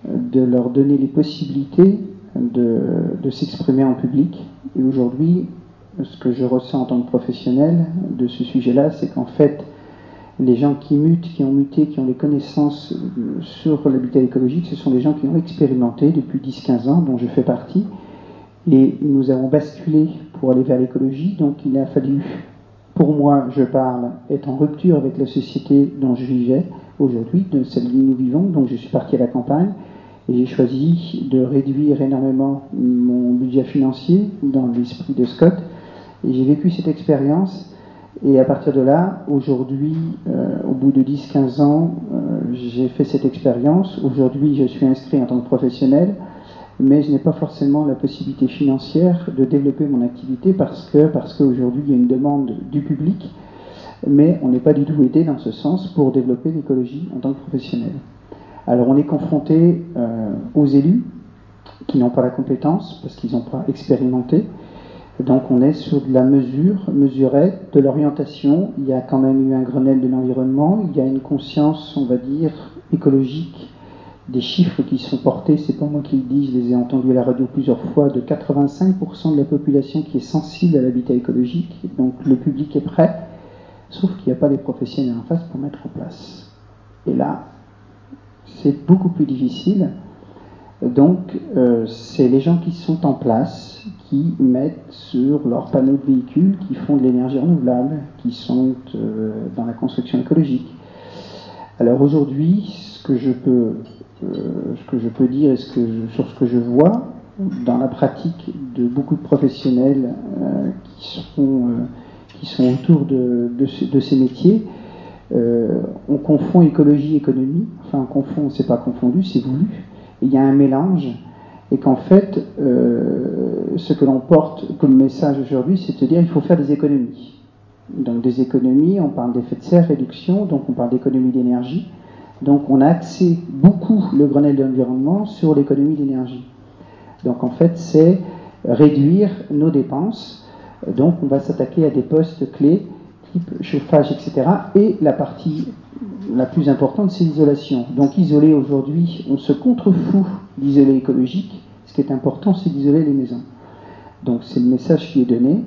Speaker 8: de leur donner les possibilités de, s'exprimer en public. Et aujourd'hui, ce que je ressens en tant que professionnel de ce sujet-là, c'est qu'en fait, les gens qui mutent, qui ont muté, qui ont les connaissances euh, sur l'habitat écologique, ce sont des gens qui ont expérimenté depuis 10-15 ans, dont je fais partie. Et nous avons basculé pour aller vers l'écologie, donc il a fallu, pour moi, je parle, être en rupture avec la société dont je vivais aujourd'hui, de celle où nous vivons, donc je suis parti à la campagne, j'ai choisi de réduire énormément mon budget financier dans l'esprit de Scott. J'ai vécu cette expérience. Et à partir de là, aujourd'hui, euh, au bout de 10-15 ans, euh, j'ai fait cette expérience. Aujourd'hui, je suis inscrit en tant que professionnel, mais je n'ai pas forcément la possibilité financière de développer mon activité parce que parce qu'aujourd'hui, il y a une demande du public, mais on n'est pas du tout aidé dans ce sens pour développer l'écologie en tant que professionnel. Alors on est confronté euh, aux élus qui n'ont pas la compétence parce qu'ils n'ont pas expérimenté. Donc on est sur de la mesure, mesurette, de l'orientation. Il y a quand même eu un Grenelle de l'environnement. Il y a une conscience, on va dire, écologique des chiffres qui sont portés. C'est pas moi qui le dis, je les ai entendus à la radio plusieurs fois. De 85% de la population qui est sensible à l'habitat écologique. Donc le public est prêt, sauf qu'il n'y a pas les professionnels en face pour mettre en place. Et là, c'est beaucoup plus difficile. Donc, euh, c'est les gens qui sont en place, qui mettent sur leurs panneaux de véhicules, qui font de l'énergie renouvelable, qui sont euh, dans la construction écologique. Alors aujourd'hui, ce que je peux, euh, dire et que sur ce que je vois dans la pratique de beaucoup de professionnels qui sont, autour de ces métiers, euh, on confond écologie et économie. Enfin, on confond, c'est pas confondu, c'est voulu. Il y a un mélange. Et qu'en fait, euh, ce que l'on porte comme message aujourd'hui, c'est de dire il faut faire des économies. Donc des économies, on parle d'effet de serre, réduction, donc on parle d'économie d'énergie. Donc on a axé beaucoup le Grenelle de l'environnement sur l'économie d'énergie. Donc en fait, c'est réduire nos dépenses. Donc on va s'attaquer à des postes clés type chauffage, etc. Et la partie la plus importante, c'est l'isolation. Donc isoler aujourd'hui, on se contrefout d'isoler écologique. Ce qui est important, c'est d'isoler les maisons. Donc c'est le message qui est donné.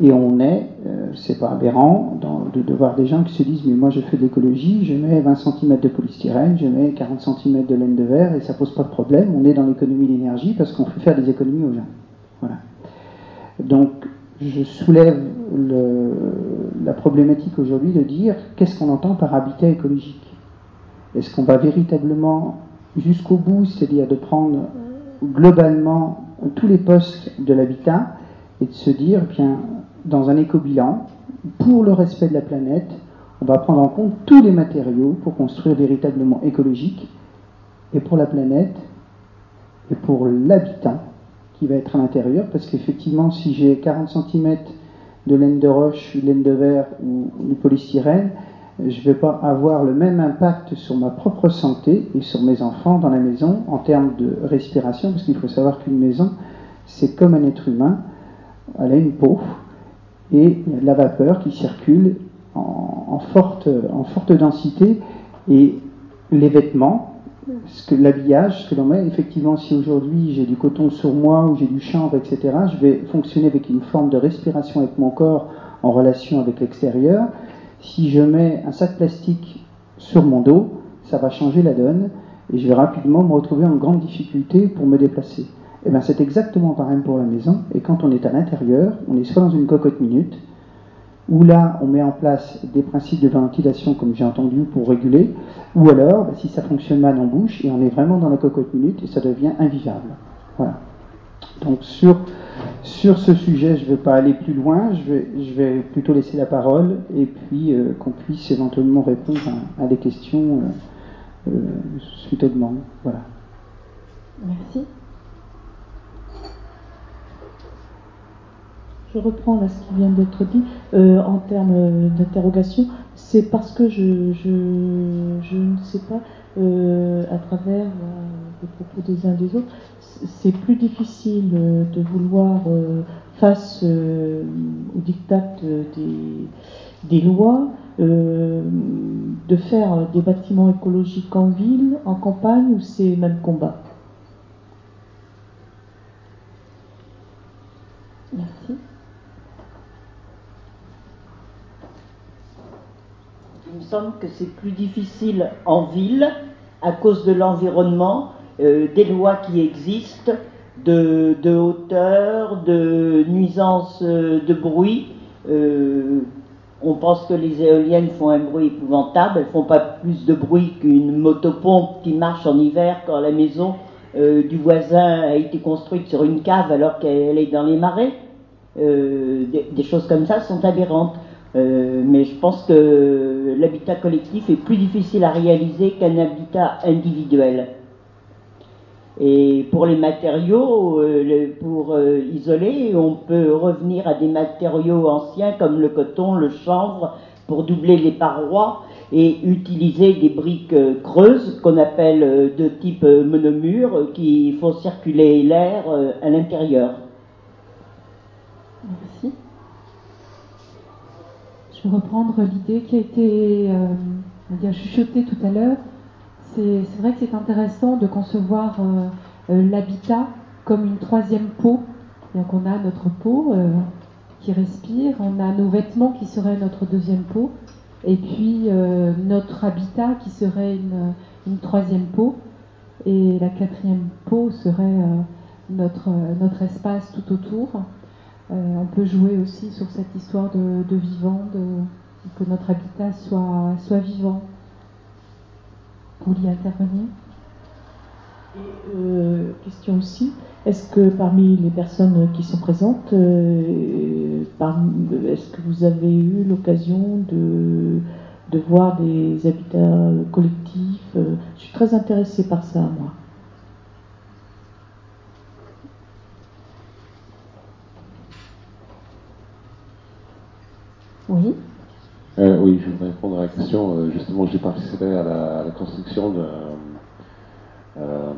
Speaker 8: Et on est, euh, c'est pas aberrant, de, de, voir des gens qui se disent Mais moi je fais de l'écologie, je mets 20 cm de polystyrène, je mets 40 cm de laine de verre et ça pose pas de problème. On est dans l'économie d'énergie parce qu'on fait faire des économies aux gens. Voilà. Donc je soulève la problématique aujourd'hui de dire qu'est-ce qu'on entend par habitat écologique. Est-ce qu'on va véritablement jusqu'au bout, c'est-à-dire de prendre globalement tous les postes de l'habitat et de se dire, bien, dans un éco-bilan, pour le respect de la planète, on va prendre en compte tous les matériaux pour construire véritablement écologique, et pour la planète, et pour l'habitant qui va être à l'intérieur, parce qu'effectivement, si j'ai 40 cm de laine de roche, laine de verre ou du polystyrène, je ne vais pas avoir le même impact sur ma propre santé et sur mes enfants dans la maison en termes de respiration, parce qu'il faut savoir qu'une maison, c'est comme un être humain, elle a une peau, et de la vapeur qui circule en, forte, en forte densité, et les vêtements, l'habillage, ce que l'on met, effectivement, si aujourd'hui j'ai du coton sur moi ou j'ai du chanvre, etc., je vais fonctionner avec une forme de respiration avec mon corps en relation avec l'extérieur. Si je mets un sac plastique sur mon dos, ça va changer la donne et je vais rapidement me retrouver en grande difficulté pour me déplacer. Et eh bien c'est exactement pareil pour la maison. Et quand on est à l'intérieur, on est soit dans une cocotte minute, où là on met en place des principes de ventilation comme j'ai entendu pour réguler, ou alors bah, si ça fonctionne mal en bouche et on est vraiment dans la cocotte minute et ça devient invivable. Voilà. Donc sur, ce sujet, je ne vais pas aller plus loin, je vais, je vais plutôt laisser la parole et puis euh, qu'on puisse éventuellement répondre à, des questions euh, euh, suite aux demandes. Voilà.
Speaker 1: Merci.
Speaker 6: Je reprends là ce qui vient d'être dit euh, en termes d'interrogation. C'est parce que je, je, ne sais pas, euh, à travers euh, les propos des uns des autres, c'est plus difficile de vouloir, face au diktat des, des lois, de faire des bâtiments écologiques en ville, en campagne, ou c'est même combat
Speaker 1: Merci.
Speaker 7: Il me semble que c'est plus difficile en ville à cause de l'environnement, euh, des lois qui existent, de, hauteur, de nuisance euh, de bruit. Euh, on pense que les éoliennes font un bruit épouvantable, elles font pas plus de bruit qu'une motopompe qui marche en hiver quand la maison du voisin a été construite sur une cave alors qu'elle est dans les marais. des, choses comme ça sont aberrantes. Euh, mais je pense que l'habitat collectif est plus difficile à réaliser qu'un habitat individuel. Et pour les matériaux, euh, pour euh, isoler, on peut revenir à des matériaux anciens comme le coton, le chanvre, pour doubler les parois et utiliser des briques creuses qu'on appelle de type monomure qui font circuler l'air à l'intérieur.
Speaker 1: Merci je vais reprendre l'idée qui a été euh, chuchotée tout à l'heure. C'est vrai que c'est intéressant de concevoir euh, euh, l'habitat comme une troisième peau. On a notre peau qui respire, on a nos vêtements qui seraient notre deuxième peau, et puis notre habitat qui serait une, troisième peau, et la quatrième peau serait notre espace tout autour. Euh, on peut jouer aussi sur cette histoire de, vivant, que notre habitat soit, vivant. Vous vouliez intervenir
Speaker 6: Et, euh, question aussi, est-ce que parmi les personnes qui sont présentes, euh, est-ce que vous avez eu l'occasion de, de voir des habitats collectifs Je suis très intéressée par ça, moi.
Speaker 1: Oui.
Speaker 3: Euh, oui, je voudrais répondre à la question. Euh, justement, j'ai participé à la, construction euh,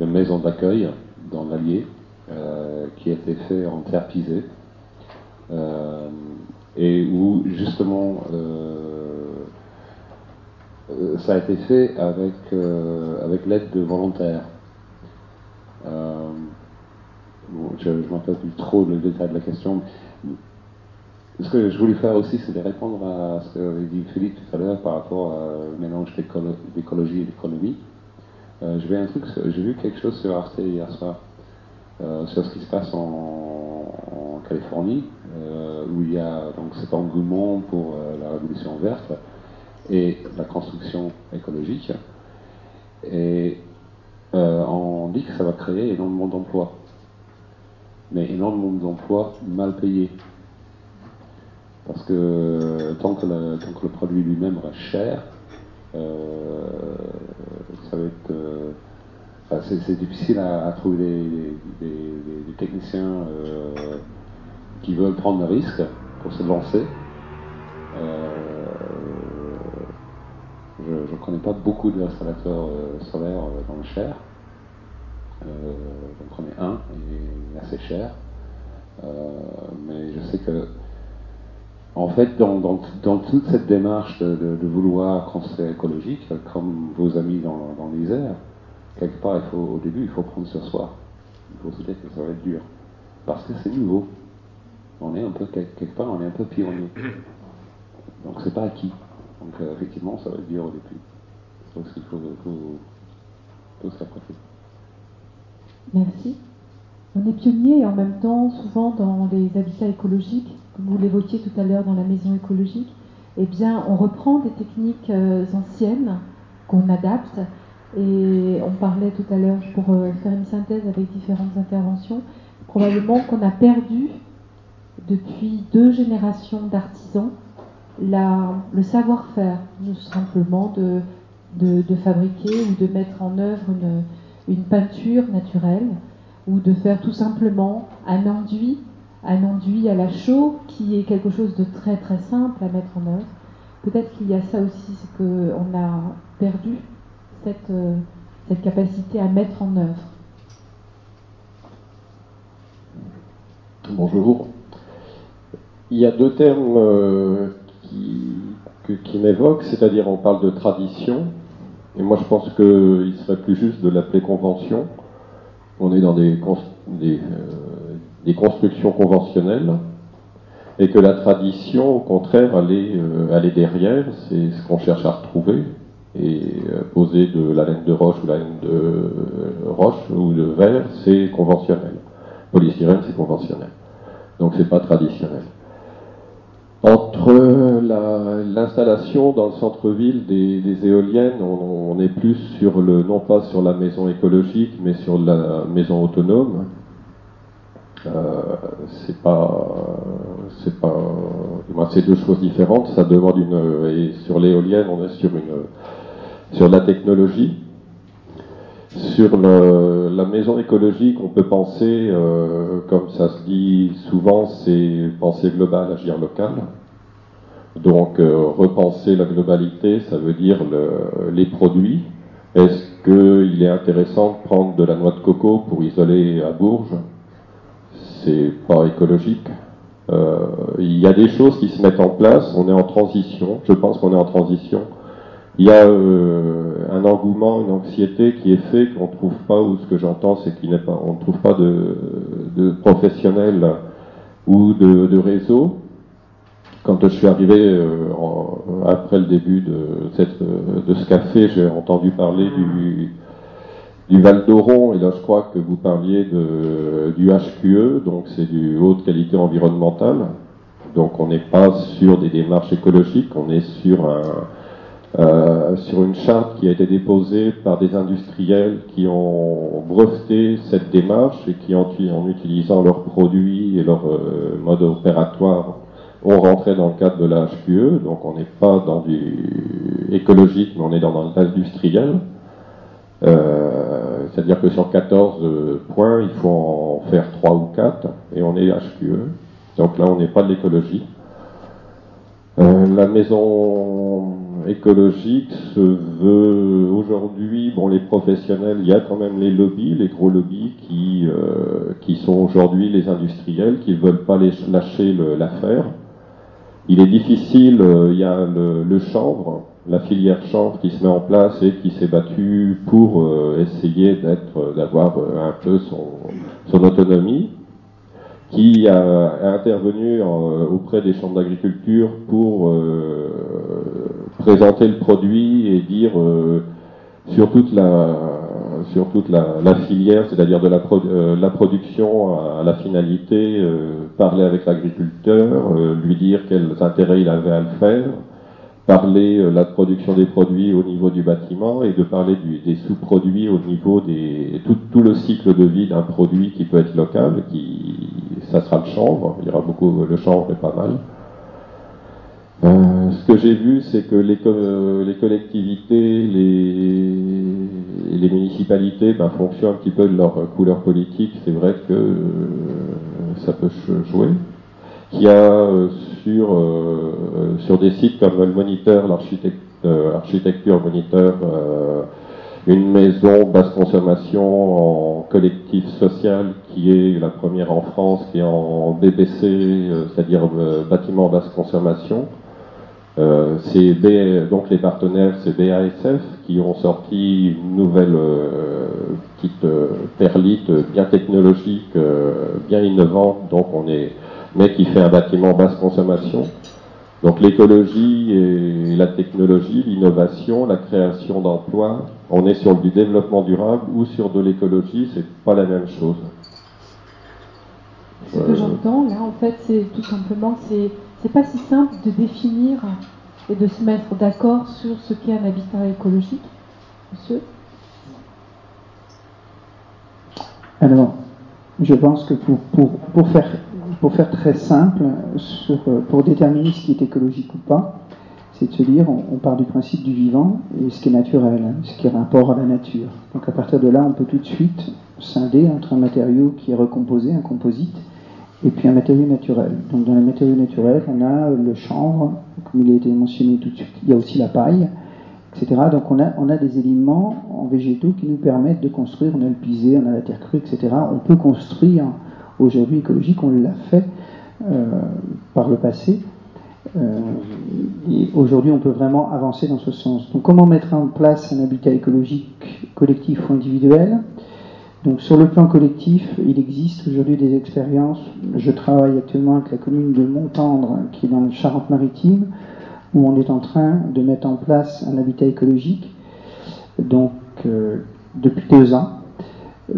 Speaker 3: maison d'accueil dans l'Allier, qui a été fait en terre pisée, et où justement ça a été fait avec, l'aide de volontaires. je ne m'appelle plus trop le détail de la question, Ce que je voulais faire aussi, c'est de répondre à ce que dit Philippe tout à l'heure par rapport au mélange d'écologie et d'économie. Euh, j'ai vu quelque chose sur Arte hier soir, euh, sur ce qui se passe en, Californie, euh, où il y a donc cet engouement pour la révolution verte et la construction écologique. Et on dit que ça va créer énormément d'emplois, mais énormément d'emplois mal payés. Parce que tant que le, produit lui-même reste cher, euh, ça va être. Euh, c'est difficile à, trouver des, techniciens euh, qui veulent prendre le risque pour se lancer. je ne connais pas beaucoup d'installateurs solaires dans le Cher. J'en connais un, est assez cher. mais je sais que en fait, dans, toute cette démarche de, vouloir construire écologique, comme vos amis dans, dans l'Isère, quelque part, au début, il faut prendre sur soi. Il faut se dire que ça va être dur. Parce que c'est nouveau. On est un peu, quelque part, on est un peu pionnier. Donc, c'est pas acquis. Donc, euh, effectivement, ça va être dur au début. Donc, il faut, faut, faut
Speaker 1: Merci. On est pionnier et en même temps, souvent dans les habitats écologiques, vous l'évoquiez tout à l'heure dans la maison écologique, eh bien, on reprend des techniques euh, anciennes qu'on adapte. Et on parlait tout à l'heure, pour euh, faire une synthèse avec différentes interventions, probablement qu'on a perdu depuis deux générations d'artisans le savoir-faire, tout simplement de, de, fabriquer ou de mettre en œuvre une, une peinture naturelle ou de faire tout simplement un enduit un enduit à la chaux qui est quelque chose de très très simple à mettre en œuvre. Peut-être qu'il y a ça aussi, c'est qu'on a perdu cette, euh, cette capacité à mettre en œuvre.
Speaker 9: Bonjour. Il y a deux termes euh, qui, m'évoquent, c'est-à-dire on parle de tradition, et moi je pense qu'il serait plus juste de l'appeler convention. On est dans des, des euh, des constructions conventionnelles et que la tradition, au contraire, est, euh, derrière, c'est ce qu'on cherche à retrouver. Et euh, poser de la laine de roche ou la laine de euh, roche ou de verre, c'est conventionnel. Polystyrène, c'est conventionnel. Donc c'est pas traditionnel. Entre l'installation dans le centre-ville des, éoliennes, on, est plus sur le, non pas sur la maison écologique, mais sur la maison autonome, c'est pas, c'est pas, c'est deux choses différentes. Ça demande une, et sur l'éolienne, on est sur une, sur la technologie. Sur la maison écologique, on peut penser, euh, comme ça se dit souvent, c'est penser global, agir local. Donc euh, repenser la globalité, ça veut dire le, les produits. Est-ce qu'il est intéressant de prendre de la noix de coco pour isoler à Bourges? C'est pas écologique. Euh, il y a des choses qui se mettent en place, on est en transition, je pense qu'on est en transition. Il y a euh, un engouement, une anxiété qui est fait qu'on ne trouve pas, ou ce que j'entends, c'est qu'on ne trouve pas de, professionnels ou de, de réseaux. Quand je suis arrivé euh, après le début de, cette, de ce café, j'ai entendu parler du, du Val d'Oron, et là je crois que vous parliez du HQE, donc c'est du haute qualité environnementale. Donc on n'est pas sur des démarches écologiques, on est sur, euh, sur une charte qui a été déposée par des industriels qui ont breveté cette démarche et qui, en, en utilisant leurs produits et leur euh, mode opératoire, ont rentré dans le cadre de la HQE. Donc on n'est pas dans du écologique, mais on est dans l'industriel. Euh, c'est-à-dire que sur 14 euh, points, il faut en faire 3 ou 4, et on est HQE. Donc là, on n'est pas de l'écologie. Euh, la maison écologique se veut aujourd'hui, bon, les professionnels, il y a quand même les lobbies, les gros lobbies qui, qui sont aujourd'hui les industriels, qui ne veulent pas lâcher l'affaire. Il est difficile, il y a le, le chanvre, la filière chanvre qui se met en place et qui s'est battue pour euh, essayer d'être, d'avoir euh, un peu son, autonomie, qui a, intervenu en- auprès des chambres d'agriculture pour euh, présenter le produit et dire euh, sur toute la sur toute la, filière, c'est-à-dire de la, euh, la production à, la finalité, euh, parler avec l'agriculteur, euh, lui dire quels intérêts il avait à le faire, parler euh, la production des produits au niveau du bâtiment et de parler du- des sous-produits au niveau des tout, tout le cycle de vie d'un produit qui peut être local, qui ça sera le chanvre, il y aura beaucoup le chanvre est pas mal. Euh, ce que j'ai vu, c'est que les, co- les collectivités, les, municipalités ben, fonctionnent un petit peu de leur couleur politique. C'est vrai que euh, ça peut jouer. Qu'il y a euh, sur, euh, sur des sites comme le Moniteur, euh, l'architecture Moniteur, une maison basse consommation en collectif social qui est la première en France, qui est en BBC, c'est-à-dire bâtiment basse consommation. Euh, c'est donc les partenaires, c'est BASF qui ont sorti une nouvelle euh, petite euh, perlite bien technologique, bien innovante. Donc on est mais qui fait un bâtiment basse consommation. Donc l'écologie et la technologie, l'innovation, la création d'emplois, on est sur du développement durable ou sur de l'écologie, c'est pas la même chose.
Speaker 1: Ce que j'entends là, en fait, c'est tout simplement c'est c'est pas si simple de définir et de se mettre d'accord sur ce qu'est un habitat écologique, monsieur.
Speaker 8: Alors, je pense que pour, pour, pour, faire, pour faire très simple, euh, pour déterminer ce qui est écologique ou pas, c'est de se dire, on, part du principe du vivant et ce qui est naturel, hein, ce qui est rapport à la nature. Donc à partir de là, on peut tout de suite scinder entre un matériau qui est recomposé, un composite, et puis un matériau naturel. Donc dans les matériaux naturels, on a le chanvre, comme il a été mentionné tout de suite, il y a aussi la paille, etc. Donc on a, on a des éléments en végétaux qui nous permettent de construire, on a le pisé, on a la terre crue, etc. On peut construire aujourd'hui écologique, on l'a fait euh, par le passé. Euh, et aujourd'hui, on peut vraiment avancer dans ce sens. Donc, comment mettre en place un habitat écologique collectif ou individuel? Donc, sur le plan collectif, il existe aujourd'hui des expériences. Je travaille actuellement avec la commune de Montendre, qui est dans le Charente-Maritime, où on est en train de mettre en place un habitat écologique. Donc, euh, depuis deux ans,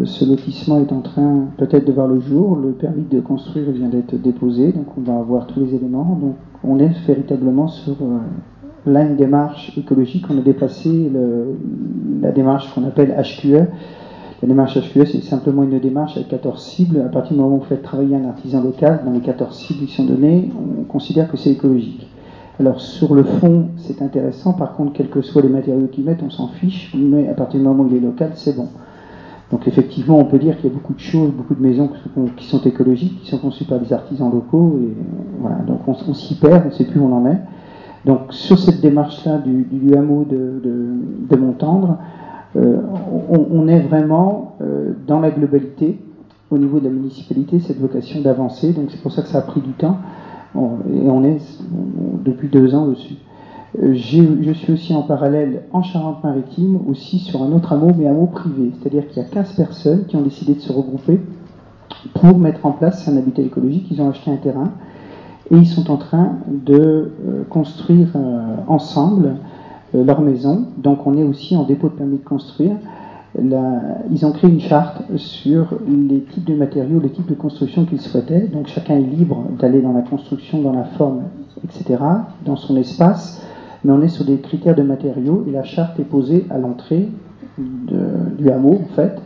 Speaker 8: ce lotissement est en train peut-être de voir le jour. Le permis de construire vient d'être déposé, donc on va avoir tous les éléments. Donc, on est véritablement sur euh, là une démarche écologique. On a dépassé la démarche qu'on appelle HQE. La démarche HQE, c'est simplement une démarche avec 14 cibles. À partir du moment où vous faites travailler un artisan local, dans les 14 cibles qui sont données, on considère que c'est écologique. Alors sur le fond, c'est intéressant. Par contre, quels que soient les matériaux qu'ils mettent, on s'en fiche. Mais à partir du moment où il est local, c'est bon. Donc effectivement, on peut dire qu'il y a beaucoup de choses, beaucoup de maisons qui sont, écologiques, qui sont conçues par des artisans locaux. Et voilà, donc on, s'y perd, on ne sait plus où on en est. Donc sur cette démarche-là du, du hameau de, Montendre, euh, on, est vraiment euh, dans la globalité au niveau de la municipalité, cette vocation d'avancer. Donc c'est pour ça que ça a pris du temps. Et on est depuis deux ans dessus. Je suis aussi en parallèle en Charente-Maritime, aussi sur un autre hameau, mais hameau privé. C'est-à-dire qu'il y a 15 personnes qui ont décidé de se regrouper pour mettre en place un habitat écologique. Ils ont acheté un terrain et ils sont en train de euh, construire euh, ensemble euh, leur maison. Donc on est aussi en dépôt de permis de construire. Ils ont créé une charte sur les types de matériaux, les types de construction qu'ils souhaitaient. Donc chacun est libre d'aller dans la construction, dans la forme, etc., dans son espace. Mais on est sur des critères de matériaux et la charte est posée à l'entrée du hameau, en fait.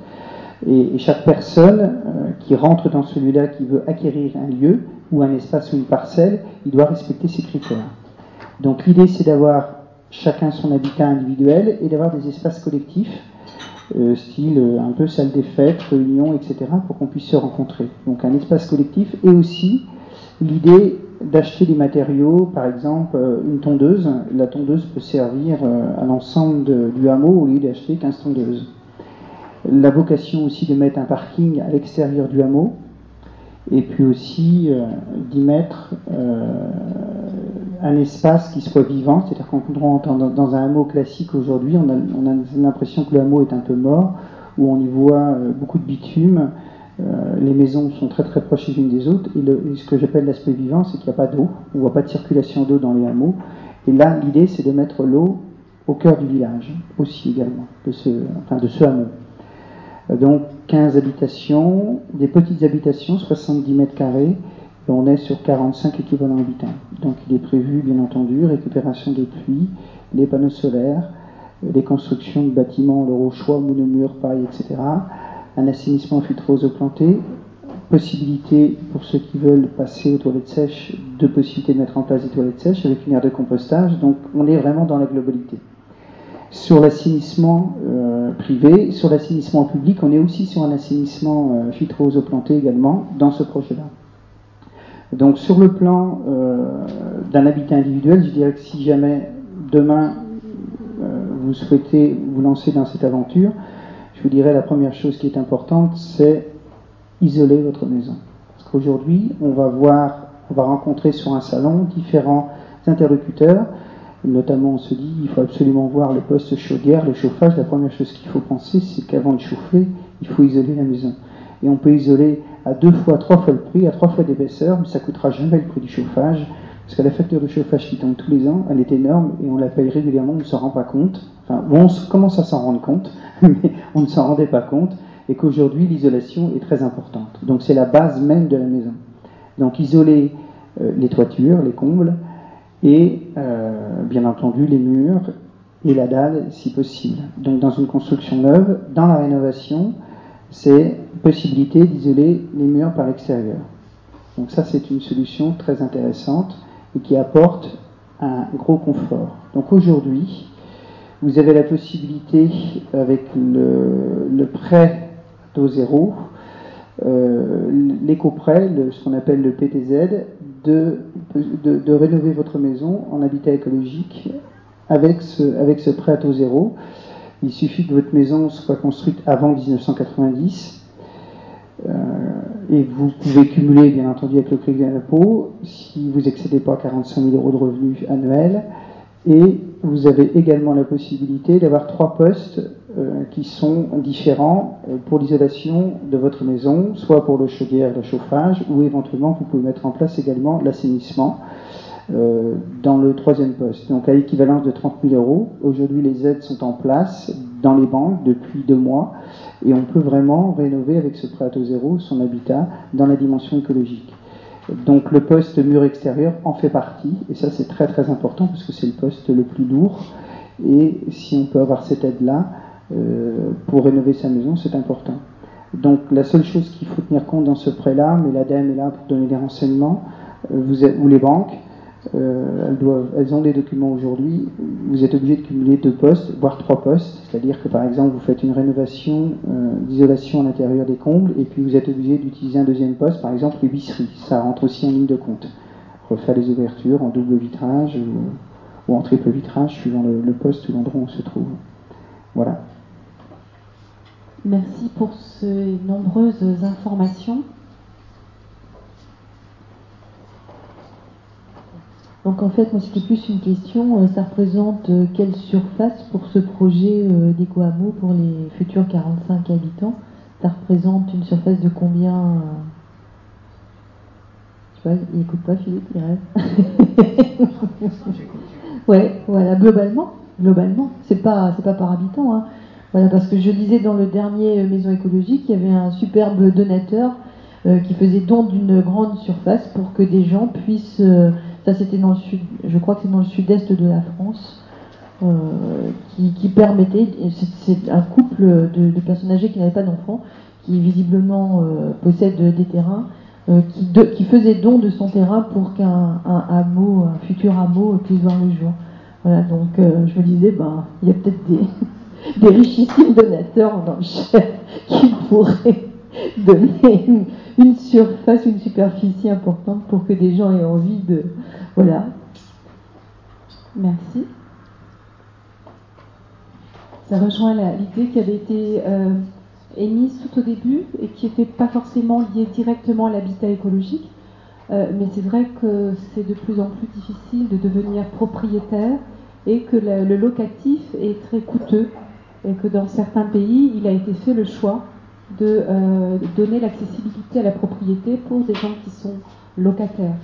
Speaker 8: Et, chaque personne euh, qui rentre dans celui-là, qui veut acquérir un lieu ou un espace ou une parcelle, il doit respecter ces critères. Donc l'idée, c'est d'avoir chacun son habitat individuel et d'avoir des espaces collectifs, euh, style euh, un peu salle des fêtes, réunions, etc., pour qu'on puisse se rencontrer. Donc un espace collectif et aussi l'idée d'acheter des matériaux, par exemple euh, une tondeuse. La tondeuse peut servir euh, à l'ensemble du hameau au lieu d'acheter 15 tondeuses. La vocation aussi de mettre un parking à l'extérieur du hameau et puis aussi euh, d'y mettre un espace qui soit vivant, c'est-à-dire qu'on rentre dans, un hameau classique aujourd'hui, on a, on a l'impression que le hameau est un peu mort, où on y voit beaucoup de bitume, les maisons sont très très proches les unes des autres et, ce que j'appelle l'aspect vivant, c'est qu'il n'y a pas d'eau, on ne voit pas de circulation d'eau dans les hameaux. Et là, l'idée, c'est de mettre l'eau au cœur du village aussi également, de ce, hameau. Euh, donc 15 habitations, des petites habitations, 70 mètres carrés, et on est sur 45 équivalents habitants. Donc il est prévu, bien entendu, récupération des pluies, les panneaux solaires, les constructions de bâtiments, le rochois, monomure, pareil, etc. Un assainissement filtrose planté, possibilité pour ceux qui veulent passer aux toilettes sèches, de possibilité de mettre en place des toilettes sèches avec une aire de compostage. Donc on est vraiment dans la globalité. Sur l'assainissement euh, privé, sur l'assainissement public, on est aussi sur un assainissement euh, filtrose planté également dans ce projet-là. Donc sur le plan euh, d'un habitat individuel, je dirais que si jamais demain vous souhaitez vous lancer dans cette aventure, je vous dirais la première chose qui est importante, c'est isoler votre maison. Parce qu'aujourd'hui, on va voir, on va rencontrer sur un salon différents interlocuteurs. Notamment, on se dit, il faut absolument voir le poste chaudière, le chauffage. La première chose qu'il faut penser, c'est qu'avant de chauffer, il faut isoler la maison. Et on peut isoler à deux fois, trois fois le prix, à trois fois d'épaisseur, mais ça coûtera jamais le prix du chauffage. Parce que la facture de chauffage qui tombe tous les ans, elle est énorme et on la paye régulièrement, on ne s'en rend pas compte. Enfin, on commence à s'en rendre compte, mais on ne s'en rendait pas compte. Et qu'aujourd'hui, l'isolation est très importante. Donc c'est la base même de la maison. Donc isoler euh, les toitures, les combles, et euh, bien entendu les murs et la dalle si possible. Donc dans une construction neuve, dans la rénovation, c'est possibilité d'isoler les murs par l'extérieur. Donc ça c'est une solution très intéressante et qui apporte un gros confort. Donc aujourd'hui, vous avez la possibilité, avec le, prêt taux zéro, euh, l'éco-prêt, ce qu'on appelle le PTZ, de, de, rénover votre maison en habitat écologique avec ce, avec ce prêt à taux zéro. Il suffit que votre maison soit construite avant 1990 euh, et vous pouvez cumuler, bien entendu, avec le crédit d'impôt si vous n'excédez pas 45 000 euros de revenus annuels. Et vous avez également la possibilité d'avoir trois postes euh, qui sont différents euh, pour l'isolation de votre maison, soit pour le chaudière, le chauffage, ou éventuellement vous pouvez mettre en place également l'assainissement dans le troisième poste. Donc à l'équivalence de 30 000 euros, aujourd'hui les aides sont en place dans les banques depuis deux mois et on peut vraiment rénover avec ce prêt à taux zéro son habitat dans la dimension écologique. Donc le poste mur extérieur en fait partie, et ça c'est très très important parce que c'est le poste le plus lourd, et si on peut avoir cette aide-là euh, pour rénover sa maison, c'est important. Donc la seule chose qu'il faut tenir compte dans ce prêt-là, mais l'ADEME est là pour donner des renseignements, euh, vous êtes, ou les banques, euh, elles, ont des documents aujourd'hui, vous êtes obligé de cumuler deux postes, voire trois postes, c'est-à-dire que par exemple vous faites une rénovation euh, d'isolation à l'intérieur des combles et puis vous êtes obligé d'utiliser un deuxième poste, par exemple les ça rentre aussi en ligne de compte. Refaire les ouvertures en double vitrage ou, en triple vitrage suivant le, le poste ou l'endroit où on se trouve. Voilà.
Speaker 1: Merci pour ces nombreuses informations.
Speaker 2: Donc en fait, moi c'était plus une question, euh, ça représente euh, quelle surface pour ce projet euh, d'éco-hameau pour les futurs 45 habitants Ça représente une surface de combien Je sais pas, il écoute pas Philippe, il rêve. ouais, voilà, globalement, globalement, c'est pas, c'est pas par habitant. Hein. Voilà, parce que je disais dans le dernier Maison écologique, il y avait un superbe donateur qui faisait don d'une grande surface pour que des gens puissent ça, c'était dans le sud, je crois que c'est dans le sud-est de la France, euh, qui, permettait, c'est un couple de, personnes âgées qui n'avaient pas d'enfants, qui visiblement euh, possèdent des terrains, euh, qui, qui faisait don de son terrain pour qu'un hameau, un futur hameau puisse voir le jour. Voilà, donc je me disais, ben, il y a peut-être des, richissimes donateurs en enchère qui pourraient donner une surface, une superficie importante pour que des gens aient envie de. Voilà.
Speaker 1: Merci. Ça rejoint l'idée qui avait été euh, émise tout au début et qui n'était pas forcément liée directement à l'habitat écologique. Euh, mais c'est vrai que c'est de plus en plus difficile de devenir propriétaire et que le, le locatif est très coûteux et que dans certains pays, il a été fait le choix de euh, donner l'accessibilité à la propriété pour des gens qui sont locataires.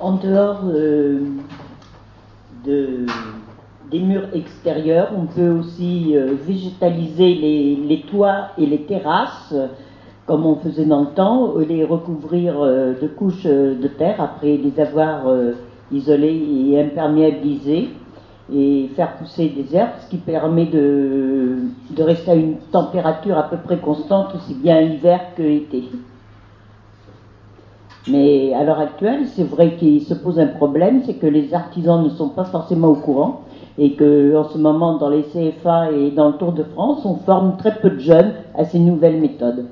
Speaker 7: En dehors euh, de, des murs extérieurs, on peut aussi euh, végétaliser les, les toits et les terrasses, comme on faisait dans le temps, les recouvrir de couches de terre après les avoir isolés et imperméabilisés et faire pousser des herbes, ce qui permet de, rester à une température à peu près constante, aussi bien hiver que été. Mais à l'heure actuelle, c'est vrai qu'il se pose un problème, c'est que les artisans ne sont pas forcément au courant et que en ce moment, dans les CFA et dans le Tour de France, on forme très peu de jeunes à ces nouvelles méthodes.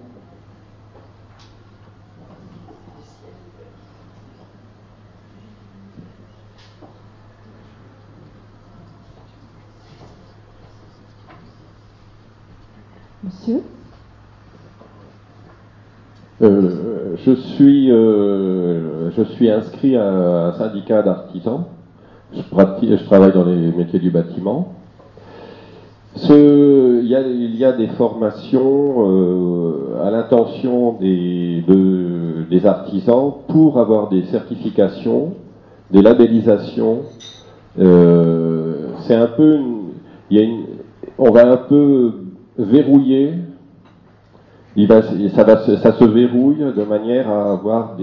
Speaker 9: Euh, je, suis, euh, je suis inscrit à un syndicat d'artisans. Je, travaille dans les métiers du bâtiment. Il, y a, des formations euh, à l'intention des, de- des artisans pour avoir des certifications, des labellisations. C'est un peu, on va un peu verrouiller il va, ça, se- verrouille de manière à avoir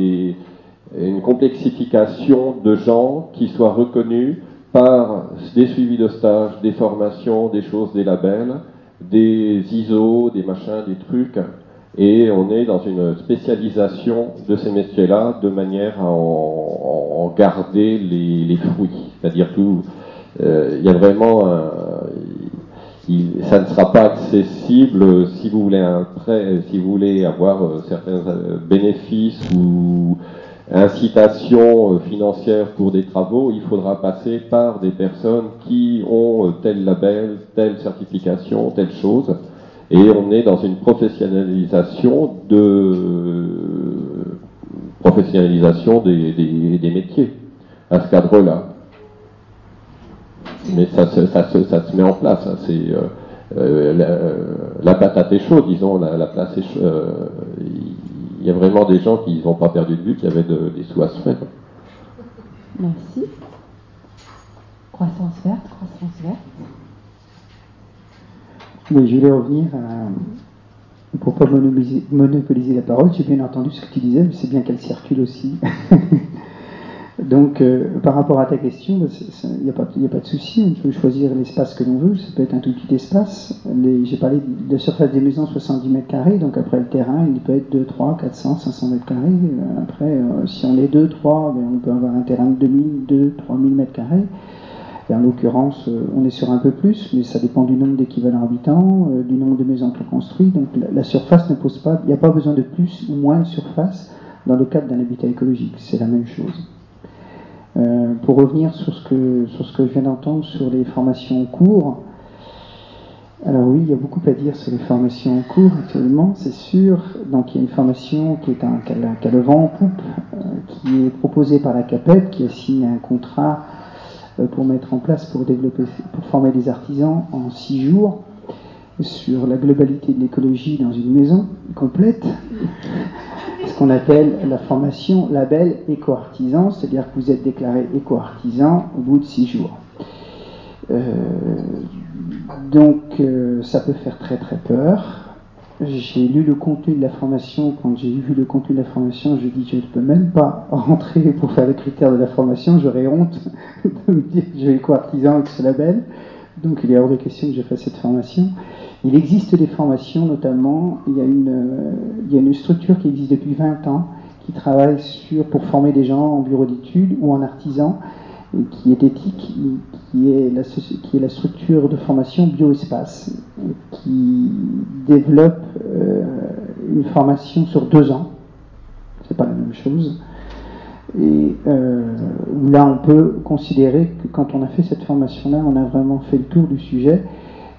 Speaker 9: une complexification de gens qui soient reconnus par des suivis de stage, des formations, des choses, des labels, des ISO, des machins, des trucs. Et on est dans une spécialisation de ces métiers-là de manière à en, garder les, fruits. C'est-à-dire tout, euh, il y a vraiment un, ça ne sera pas accessible si vous voulez un prêt, si vous voulez avoir euh, certains euh, bénéfices ou incitations euh, financières pour des travaux, il faudra passer par des personnes qui ont euh, tel label, telle certification, telle chose. Et on est dans une professionnalisation de professionnalisation des métiers à ce cadre-là. Mais ça, se- ça, se- ça se met en place. hein. C'est euh, euh, la, la patate est chaude, disons. La, la place est chaude. Euh, Il y a vraiment des gens qui n'ont pas perdu de vue, qui avaient de- des sous à se faire.
Speaker 1: Merci. Croissance verte, croissance verte.
Speaker 8: Oui, je voulais revenir à, pour pas monopoliser, monopoliser la parole. J'ai bien entendu ce que tu disais, mais c'est bien qu'elle circule aussi. Donc, euh, par rapport à ta question, il n'y a, pas- de souci. On peut choisir l'espace que l'on veut. Ça peut être un tout petit espace. J'ai parlé de la surface des maisons, 70 mètres carrés. Donc, après, le terrain, il peut être 2, 3, 400, 500 mètres carrés. Euh, Après, euh, si on est 2, 3, ben, on peut avoir un terrain de 2000, 2, 3000 mètres carrés. Et en l'occurrence, on est sur un peu plus, mais ça dépend du nombre d'équivalents habitants, du nombre de maisons qu'on construit. Donc la surface ne pose pas, il n'y a pas besoin de plus ou moins de surface dans le cadre d'un habitat écologique. C'est la même chose. Euh, pour revenir sur ce, que, je viens d'entendre sur les formations en cours, alors oui, il y a beaucoup à dire sur les formations en cours actuellement, c'est sûr. Donc il y a une formation qui, est un, vent en poupe, euh, qui est proposée par la CAPEP, qui a signé un contrat euh, pour mettre en place, pour développer, pour former des artisans en six jours sur la globalité de l'écologie dans une maison complète, ce qu'on appelle la formation label éco-artisan, c'est-à-dire que vous êtes déclaré éco-artisan au bout de six jours. Euh, donc euh, ça peut faire très très peur. J'ai lu le contenu de la formation. Quand j'ai vu le contenu de la formation, je dis je ne peux même pas rentrer pour faire les critères de la formation. J'aurais honte de me dire que je vais éco-artisan avec ce label. Donc il est hors de question que je fasse cette formation. Il existe des formations, notamment, il y a une, euh, il y a une structure qui existe depuis 20 ans qui travaille sur, pour former des gens en bureau d'études ou en artisan, et qui est éthique, qui est la, qui est la structure de formation Bioespace, qui développe euh, une formation sur deux ans. C'est pas la même chose. Et euh, là, on peut considérer que quand on a fait cette formation-là, on a vraiment fait le tour du sujet,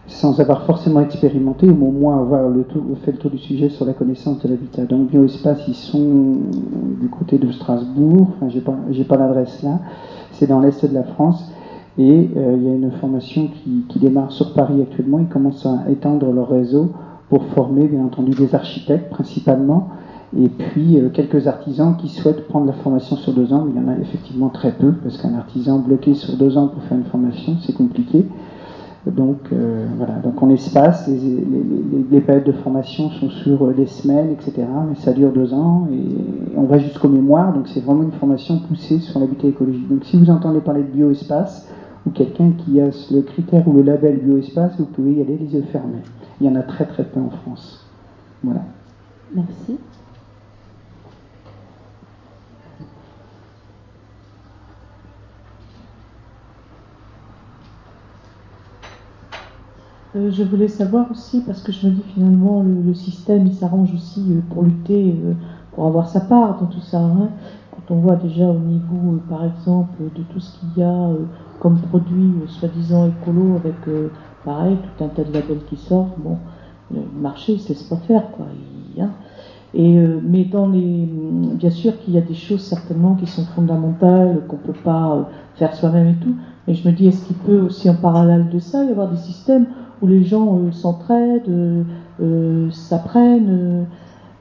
Speaker 8: sans avoir forcément expérimenté, ou au moins avoir fait le tour du sujet sur la connaissance de l'habitat. Donc Bioespace, ils sont du côté de Strasbourg, enfin j'ai pas, pas l'adresse là, c'est dans l'est de la France, Et euh, il y a une formation qui, démarre sur Paris actuellement. Ils commencent à étendre leur réseau pour former, bien entendu, des architectes principalement, et puis euh, quelques artisans qui souhaitent prendre la formation sur deux ans. Il y en a effectivement très peu, parce qu'un artisan bloqué sur deux ans pour faire une formation, c'est compliqué. Donc euh, voilà, donc on espace, les, périodes de formation sont sur des semaines, etc. Mais ça dure deux ans et on va jusqu'au mémoire, donc c'est vraiment une formation poussée sur l'habitat écologique. Donc si vous entendez parler de bioespace, ou quelqu'un qui a le critère ou le label bioespace, vous pouvez y aller les yeux fermés. Il y en a très très peu en France. Voilà.
Speaker 1: Merci.
Speaker 6: Euh, je voulais savoir aussi, parce que je me dis finalement, le, le système, il s'arrange aussi euh, pour lutter, euh, pour avoir sa part dans tout ça. Hein. Quand on voit déjà au niveau, par exemple, de tout ce qu'il y a comme produit soi-disant écolo, avec, pareil, tout un tas de labels qui sortent, bon, le marché ne se laisse pas faire, quoi. Il, hein. Et, mais dans les, bien sûr qu'il y a des choses certainement qui sont fondamentales, qu'on ne peut pas faire soi-même et tout, mais je me dis, est-ce qu'il peut aussi en parallèle de ça y avoir des systèmes où les gens euh, s'entraident, euh, euh, s'apprennent.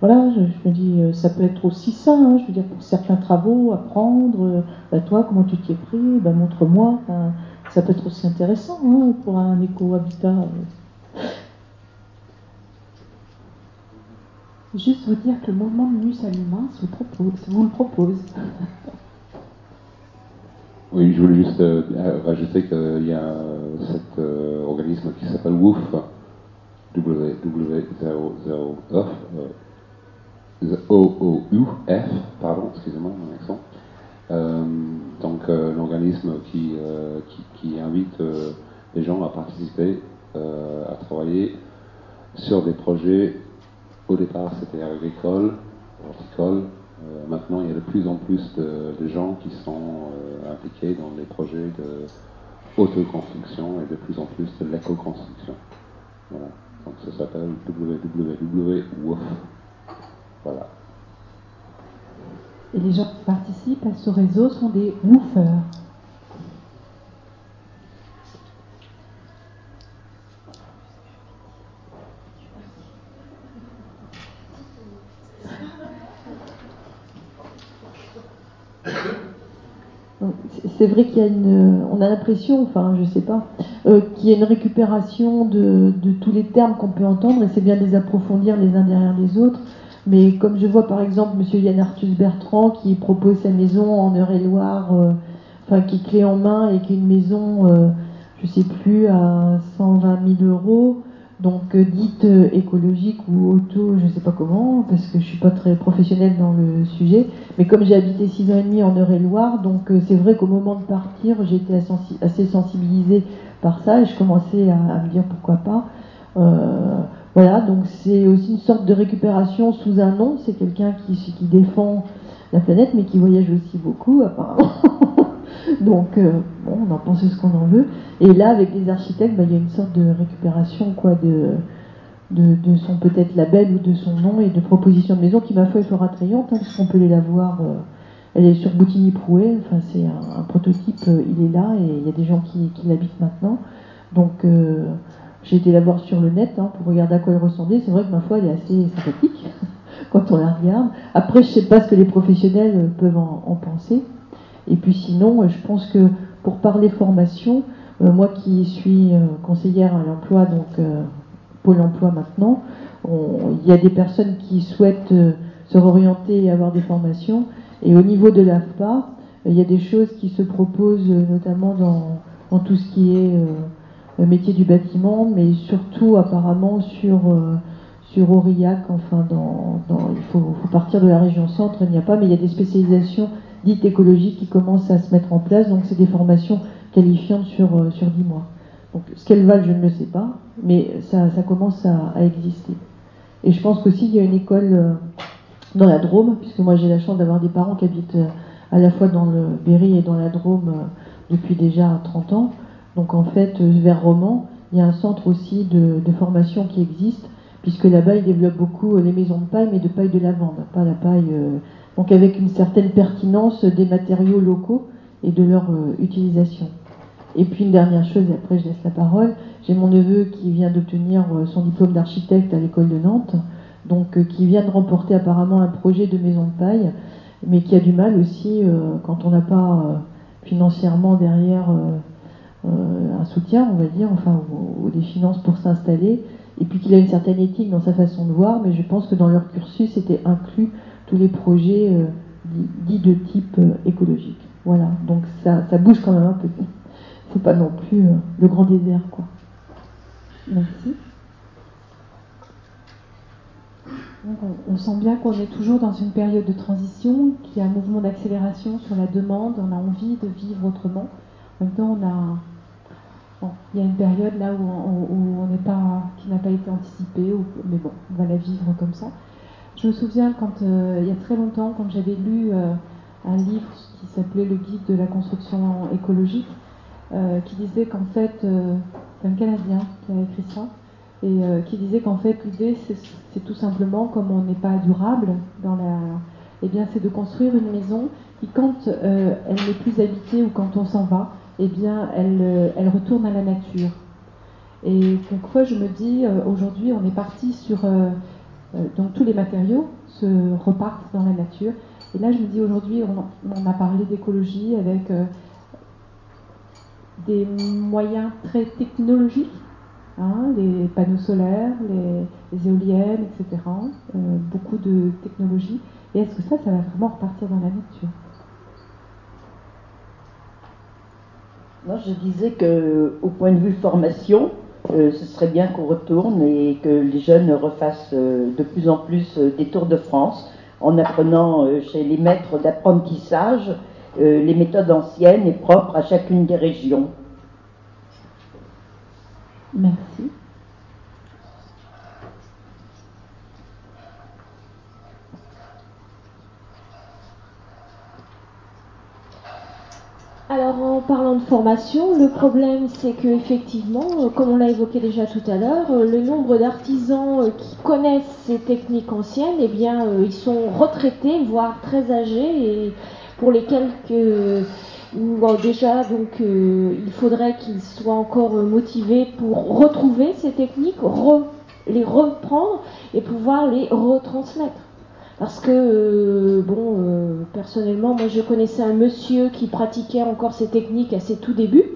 Speaker 6: voilà, je, me dis, ça peut être aussi ça, hein, je veux dire, pour certains travaux, apprendre, bah, toi, comment tu t'y es pris, bah, montre-moi. ça peut être aussi intéressant hein, pour un éco-habitat.
Speaker 1: Juste vous dire que le mouvement Minus à l'humain vous le propose.
Speaker 3: Oui, je voulais juste euh, rajouter qu'il y a cet euh, organisme qui s'appelle WOOF, W009, euh, O-O-U-F, pardon, excusez-moi mon accent. Euh, donc l'organisme qui, qui, qui, invite les gens à participer, à travailler sur des projets, au départ c'était agricole, horticole, euh, maintenant, il y a de plus en plus de, gens qui sont euh, impliqués dans des projets de autoconstruction et de plus en plus de l'éco-construction. Voilà. Donc ça s'appelle www.woof. Voilà.
Speaker 1: Et les gens qui participent à ce réseau sont des woofers.
Speaker 2: C'est vrai qu'il y a une, on a l'impression, enfin je sais pas, euh, qu'il y a une récupération de, tous les termes qu'on peut entendre et c'est bien de les approfondir les uns derrière les autres. Mais comme je vois par exemple Monsieur Yann Arthus Bertrand qui propose sa maison en Eure-et-Loire, euh, enfin qui est clé en main et qui est une maison, euh, je sais plus, à 120 000 euros donc euh, dite euh, écologique ou auto, je ne sais pas comment, parce que je suis pas très professionnelle dans le sujet. Mais comme j'ai habité six ans et demi en Eure-et-Loire, donc euh, c'est vrai qu'au moment de partir, j'étais assez sensibilisée par ça et je commençais à, me dire pourquoi pas. Voilà, donc c'est aussi une sorte de récupération sous un nom. C'est quelqu'un qui défend la planète, mais qui voyage aussi beaucoup, apparemment. Donc, euh, on en pense ce qu'on en veut. Et là, avec les architectes, bah, il y a une sorte de récupération quoi, de, son peut-être label ou de son nom et de proposition de maison qui, ma foi, est fort attrayante, hein, parce qu'on peut les la voir. Euh, elle est sur Boutigny-Prouet, enfin, c'est un, prototype, euh, il est là et il y a des gens qui, l'habitent maintenant. Donc, j'ai été la voir sur le net hein, pour regarder à quoi elle ressemblait. C'est vrai que ma foi, elle est assez sympathique quand on la regarde. Après, je sais pas ce que les professionnels peuvent en, en penser. Et puis sinon, je pense que pour parler formation, euh, moi qui suis euh, conseillère à l'emploi, donc euh, Pôle emploi maintenant, il y a des personnes qui souhaitent se réorienter et avoir des formations. Et au niveau de l'AFPA, il y a des choses qui se proposent notamment dans, tout ce qui est métier du bâtiment, mais surtout apparemment sur, sur Aurillac, enfin il faut, partir de la région centre, il n'y a pas, mais il y a des spécialisations dites écologiques qui commencent à se mettre en place. Donc c'est des formations qualifiantes sur, euh, sur 10 mois. Donc ce qu'elles valent, je ne le sais pas, mais ça, ça commence à, exister. Et je pense qu'aussi il y a une école euh, dans la Drôme, puisque moi j'ai la chance d'avoir des parents qui habitent euh, à la fois dans le Berry et dans la Drôme depuis déjà 30 ans. Donc en fait, vers Romans, il y a un centre aussi de formation qui existe, puisque là-bas ils développent beaucoup les maisons de paille, mais de paille de lavande, pas la paille donc avec une certaine pertinence des matériaux locaux et de leur euh, utilisation. Et puis une dernière chose, et après je laisse la parole, j'ai mon neveu qui vient d'obtenir euh, son diplôme d'architecte à l'école de Nantes, donc euh, qui vient de remporter apparemment un projet de maison de paille, mais qui a du mal aussi quand on n'a pas financièrement derrière un soutien, on va dire, enfin, ou, des finances pour s'installer, et puis qu'il a une certaine éthique dans sa façon de voir, mais je pense que dans leur cursus était inclus les projets dits de type écologique. Voilà, donc ça, ça bouge quand même un peu faut pas non plus euh, le grand désert, quoi. Merci.
Speaker 1: on, sent bien qu'on est toujours dans une période de transition, qu'il y a un mouvement d'accélération sur la demande, on a envie de vivre autrement. En même temps, on a, il y a une période là où, on n'est pas, qui n'a pas été anticipée, mais bon, on va la vivre comme ça. Je me souviens quand, euh, il y a très longtemps, quand j'avais lu euh, un livre qui s'appelait Le guide de la construction écologique, euh, qui disait qu'en fait, un Canadien qui a écrit ça, et qui disait qu'en fait l'idée c'est tout simplement comme on n'est pas durable dans la, eh bien c'est de construire une maison qui quand elle n'est plus habitée ou quand on s'en va, eh bien elle, elle retourne à la nature. Et quelquefois je me dis aujourd'hui on est parti sur donc tous les matériaux se repartent dans la nature. Et là je me dis aujourd'hui on, a parlé d'écologie avec des moyens très technologiques, hein, les panneaux solaires, les, éoliennes, etc. Euh, beaucoup de technologies. Et est-ce que ça, ça va vraiment repartir dans la nature?
Speaker 7: Moi, je disais que, au point de vue formation, euh, ce serait bien qu'on retourne et que les jeunes refassent euh, de plus en plus des tours de France en apprenant chez les maîtres d'apprentissage euh, les méthodes anciennes et propres à chacune des régions.
Speaker 1: Merci.
Speaker 5: Alors en parlant de formation, le problème c'est que effectivement, euh, comme on l'a évoqué déjà tout à l'heure, euh, le nombre d'artisans qui connaissent ces techniques anciennes, eh bien, ils sont retraités, voire très âgés, et pour lesquels que, déjà donc euh, il faudrait qu'ils soient encore motivés pour retrouver ces techniques, les reprendre et pouvoir les retransmettre. Parce que, euh, bon, euh, personnellement, moi je connaissais un monsieur qui pratiquait encore ces techniques à ses tout débuts,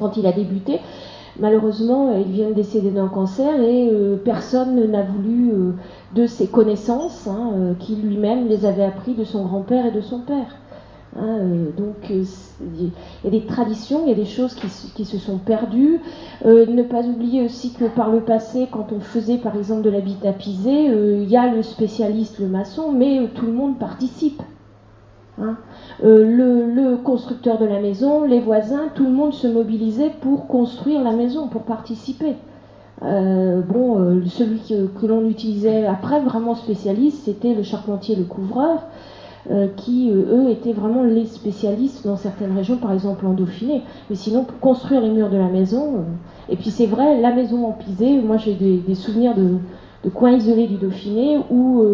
Speaker 5: quand il a débuté. Malheureusement, il vient de décéder d'un cancer et personne n'a voulu de ses connaissances, hein, qui lui-même les avait appris de son grand-père et de son père. Hein, euh, donc euh, il y a des traditions, il y a des choses qui, se sont perdues. Euh, ne pas oublier aussi que par le passé, quand on faisait par exemple de l'habitat pisé, il y a le spécialiste, le maçon, mais tout le monde participe. Hein. le, constructeur de la maison, les voisins, tout le monde se mobilisait pour construire la maison, pour participer. bon, celui que, que l'on utilisait après, vraiment spécialiste, c'était le charpentier, le couvreur. Euh, qui, euh, eux, étaient vraiment les spécialistes dans certaines régions, par exemple en Dauphiné. Mais sinon, pour construire les murs de la maison, euh, et puis c'est vrai, la maison en pisé, moi j'ai des, souvenirs de, coins isolés du Dauphiné où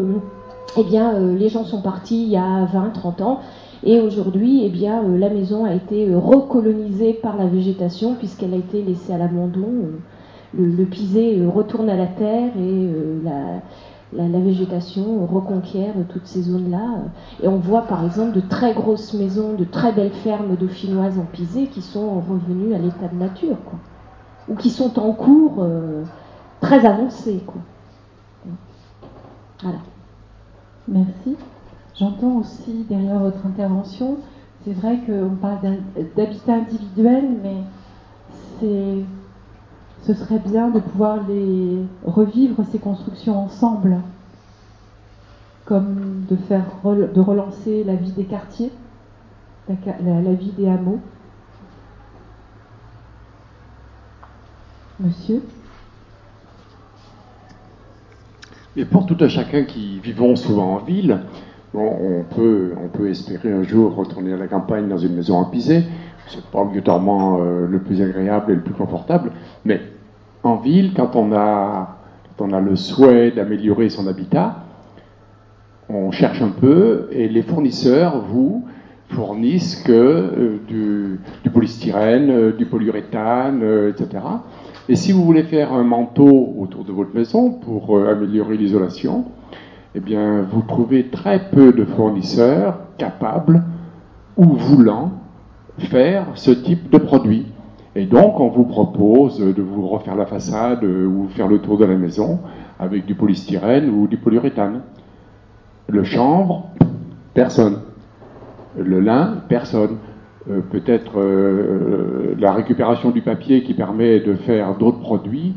Speaker 5: eh bien, les gens sont partis il y a 20, 30 ans. Et aujourd'hui, eh bien, la maison a été recolonisée par la végétation puisqu'elle a été laissée à l'abandon. Le, le, pisé retourne à la terre et la, la, végétation reconquiert toutes ces zones-là. Et on voit par exemple de très grosses maisons, de très belles fermes dauphinoises en pisé qui sont revenues à l'état de nature, ou qui sont en cours euh, très avancés. Quoi. Voilà.
Speaker 1: Merci. J'entends aussi derrière votre intervention, c'est vrai qu'on parle d'habitat individuel, mais c'est ce serait bien de pouvoir revivre ces constructions ensemble, comme de faire de relancer la vie des quartiers, la, vie des hameaux. Monsieur?
Speaker 10: Et pour tout un chacun qui vivons souvent en ville, on, peut, on peut espérer un jour retourner à la campagne dans une maison empisée. C'est pas obligatoirement euh, le plus agréable et le plus confortable, mais en ville, quand on a, on a le souhait d'améliorer son habitat, on cherche un peu et les fournisseurs, vous, fournissent que euh, du, polystyrène, euh, du polyuréthane, etc. Et si vous voulez faire un manteau autour de votre maison pour améliorer l'isolation, eh bien, vous trouvez très peu de fournisseurs capables ou voulant faire ce type de produit. Et donc, on vous propose de vous refaire la façade ou faire le tour de la maison avec du polystyrène ou du polyuréthane. Le chanvre, personne. Le lin, personne. Euh, peut-être euh, la récupération du papier qui permet de faire d'autres produits,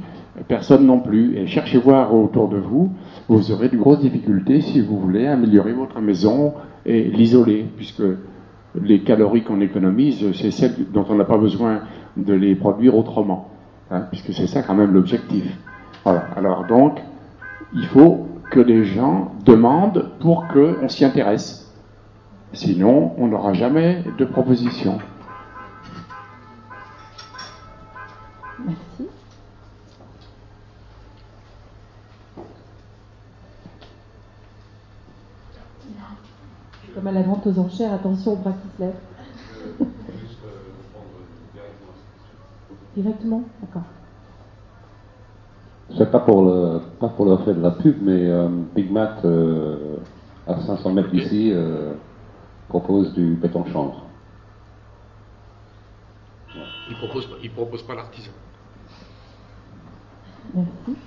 Speaker 10: personne non plus. Et cherchez voir autour de vous, vous aurez de grosses difficultés si vous voulez améliorer votre maison et l'isoler, puisque les calories qu'on économise, c'est celles dont on n'a pas besoin de les produire autrement, hein, puisque c'est ça quand même l'objectif. Alors donc, il faut que les gens demandent pour qu'on s'y intéresse. Sinon, on n'aura jamais de proposition.
Speaker 1: Merci. Comme à la vente aux enchères, attention aux bras qui se lèvent. Directement D'accord.
Speaker 3: C'est pas pour le pas pour leur faire de la pub, mais euh, Big Mac euh, à 500 mètres d'ici euh, propose du béton de chambre.
Speaker 11: Il propose il propose pas l'artisan.
Speaker 1: Merci.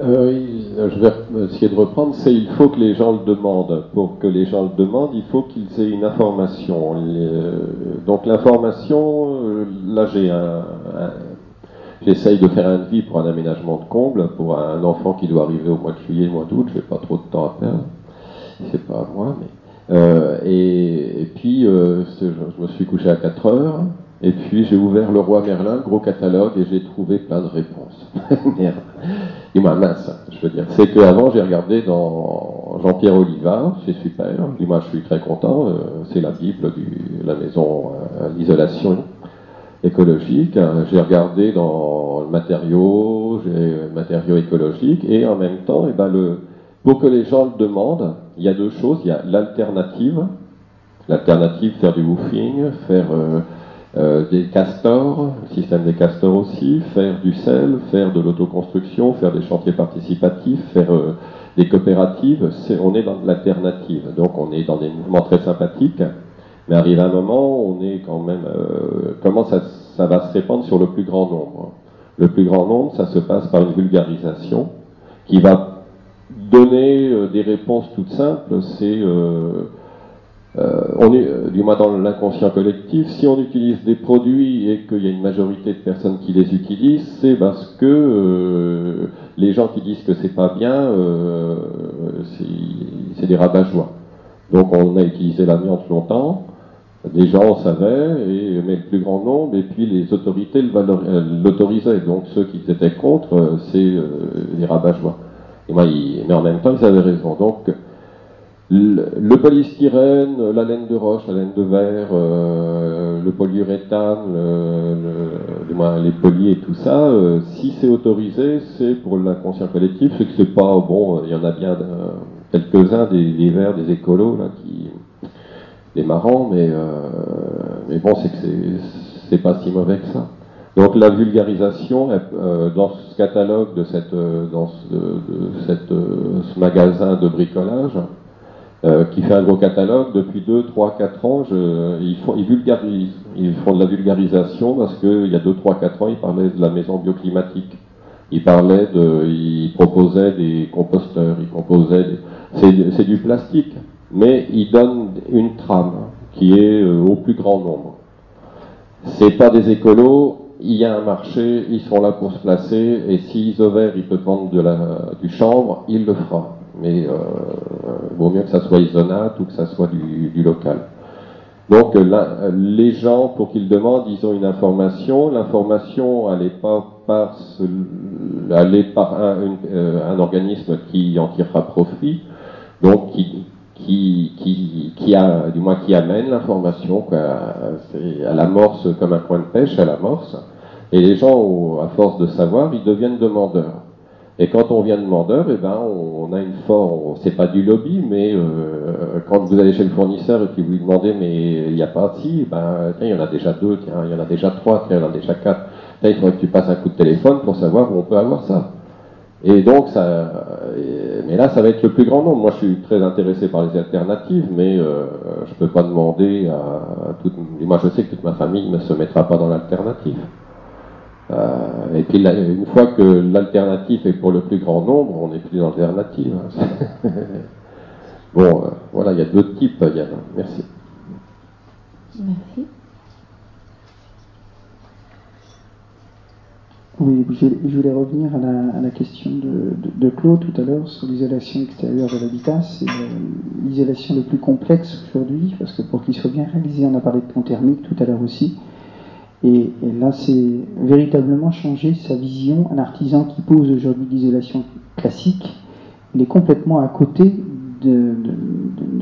Speaker 9: Euh, je vais essayer de reprendre, c'est il faut que les gens le demandent. Pour que les gens le demandent, il faut qu'ils aient une information. Euh, donc l'information, euh, là j'ai un, j'essaye de faire un devis pour un aménagement de comble pour un enfant qui doit arriver au mois de juillet, mois d'août. Je n'ai pas trop de temps à perdre. C'est pas à moi, mais et, et, puis je, je, me suis couché à 4 heures. Et puis j'ai ouvert le roi Merlin, gros catalogue, et j'ai trouvé plein de réponses. Merde. Dis-moi, mince, je veux dire. C'est qu'avant, j'ai regardé dans Jean-Pierre Olivard, c'est super. Dis-moi, je suis très content. Euh, c'est la Bible de la maison euh, l'isolation écologique. J'ai regardé dans le matériau, j'ai matériaux écologiques, et en même temps, et eh ben le, pour que les gens le demandent, il y a deux choses. Il y a l'alternative. L'alternative, faire du woofing, faire... Euh, euh, des castors, système des castors aussi, faire du sel, faire de l'autoconstruction, faire des chantiers participatifs, faire euh, des coopératives, on est dans l'alternative. Donc on est dans des mouvements très sympathiques, mais arrive un moment, on est quand même... Euh, comment ça, va se répandre sur le plus grand nombre? Le plus grand nombre, ça se passe par une vulgarisation qui va donner des réponses toutes simples, c'est on est, euh, du moins dans l'inconscient collectif, si on utilise des produits et qu'il y a une majorité de personnes qui les utilisent, c'est parce que euh, les gens qui disent que c'est pas bien, c'est des rabat-joie. Donc on a utilisé l'amiante longtemps, les gens savaient, et, mais le plus grand nombre, et puis les autorités l'autorisaient. Donc ceux qui étaient contre, c'est les rabat-joie. Et moi, mais en même temps, ils avaient raison. Donc le, polystyrène, la laine de roche, la laine de verre, euh, le polyuréthane, le, les polis et tout ça, euh, si c'est autorisé, c'est pour l'inconscient collectif, c'est que c'est pas bon. Il y en a bien euh, quelques-uns des, des verts, des écolos là qui des marrants, mais mais bon, c'est que c'est pas si mauvais que ça. Donc la vulgarisation dans ce catalogue de cette dans ce, de cette, ce magasin de bricolage euh, qui fait un gros catalogue depuis 2, 3, 4 ans. Je, ils, font, ils, vulgarisent, ils font de la vulgarisation parce qu'il y a 2, 3, 4 ans, ils parlaient de la maison bioclimatique. Ils parlaient de, ils proposaient des composteurs, ils proposaient, c'est du plastique, mais ils donnent une trame qui est euh, au plus grand nombre. C'est pas des écolos, il y a un marché, ils sont là pour se placer, et si Isover il peut vendre de la, du chanvre, il le fera mais euh, vaut mieux que ça soit isonate ou que ça soit du, du local. Donc là, les gens, pour qu'ils demandent, ils ont une information. L'information, elle n'est pas par, elle est par un, euh, un, organisme qui en tirera profit, donc qui, qui, qui, qui a, du moins qui amène l'information, à l'amorce comme un coin de pêche, à l'amorce. Et les gens, à force de savoir, ils deviennent demandeurs. Et quand on vient demandeur, eh ben, on a une forme, c'est pas du lobby, mais euh, quand vous allez chez le fournisseur et puis vous demandez, mais il n'y a pas si, ben, tiens, il y en a déjà deux, tiens, il y en a déjà trois, tiens, il y en a déjà quatre. Tiens, il faudrait que tu passes un coup de téléphone pour savoir où on peut avoir ça. Et donc, ça, mais là, ça va être le plus grand nombre. Moi, je suis très intéressé par les alternatives, mais euh, je peux pas demander à, toute. Moi, je sais que toute ma famille ne se mettra pas dans l'alternative. Euh, et puis une fois que l'alternative est pour le plus grand nombre, on n'est plus dans l'alternative. Hein. bon, euh, voilà, il y a deux types, Yann. Merci.
Speaker 1: Merci.
Speaker 8: Oui, je, voulais revenir à la, question de, Claude tout à l'heure sur l'isolation extérieure de l'habitat. C'est l'isolation le plus complexe aujourd'hui, parce que pour qu'il soit bien réalisé, on a parlé de pont thermique tout à l'heure aussi. Et, là, c'est véritablement changer sa vision. Un artisan qui pose aujourd'hui l'isolation classique, il est complètement à côté de,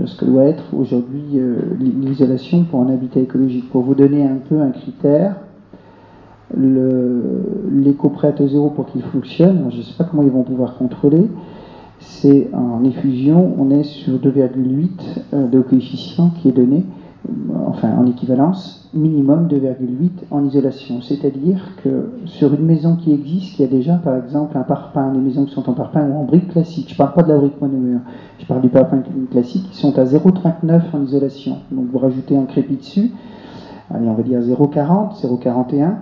Speaker 8: ce que doit être aujourd'hui euh, l'isolation pour un habitat écologique. Pour vous donner un peu un critère, l'éco-prêt à zéro pour qu'il fonctionne, je ne sais pas comment ils vont pouvoir contrôler, c'est en effusion, on est sur 2,8 euh, de coefficient qui est donné enfin en équivalence, minimum 2,8 en isolation. C'est-à-dire que sur une maison qui existe, qui a déjà par exemple un parpaing, les maisons qui sont en parpaing ou en brique classique, je ne parle pas de la brique monomure, je parle du parpaing classique, qui sont à 0,39 en isolation. Donc vous rajoutez un crépi dessus, allez on va dire 0,40, 0,41.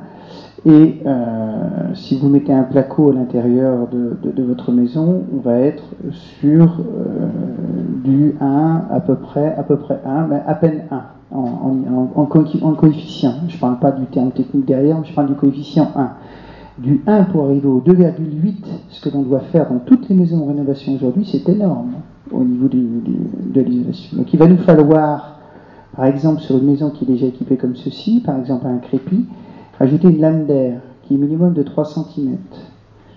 Speaker 8: Et euh, si vous mettez un placo à l'intérieur de, votre maison, on va être sur euh, du 1 à peu près, à peu près 1, mais à peine 1 en, coefficient. Je ne parle pas du terme technique derrière, mais je parle du coefficient 1. Du 1 pour arriver au 2,8, ce que l'on doit faire dans toutes les maisons de rénovation aujourd'hui, c'est énorme au niveau de l'isolation. Donc il va nous falloir, par exemple, sur une maison qui est déjà équipée comme ceci, par exemple un crépi, rajouter une lame d'air qui est minimum de 3 cm.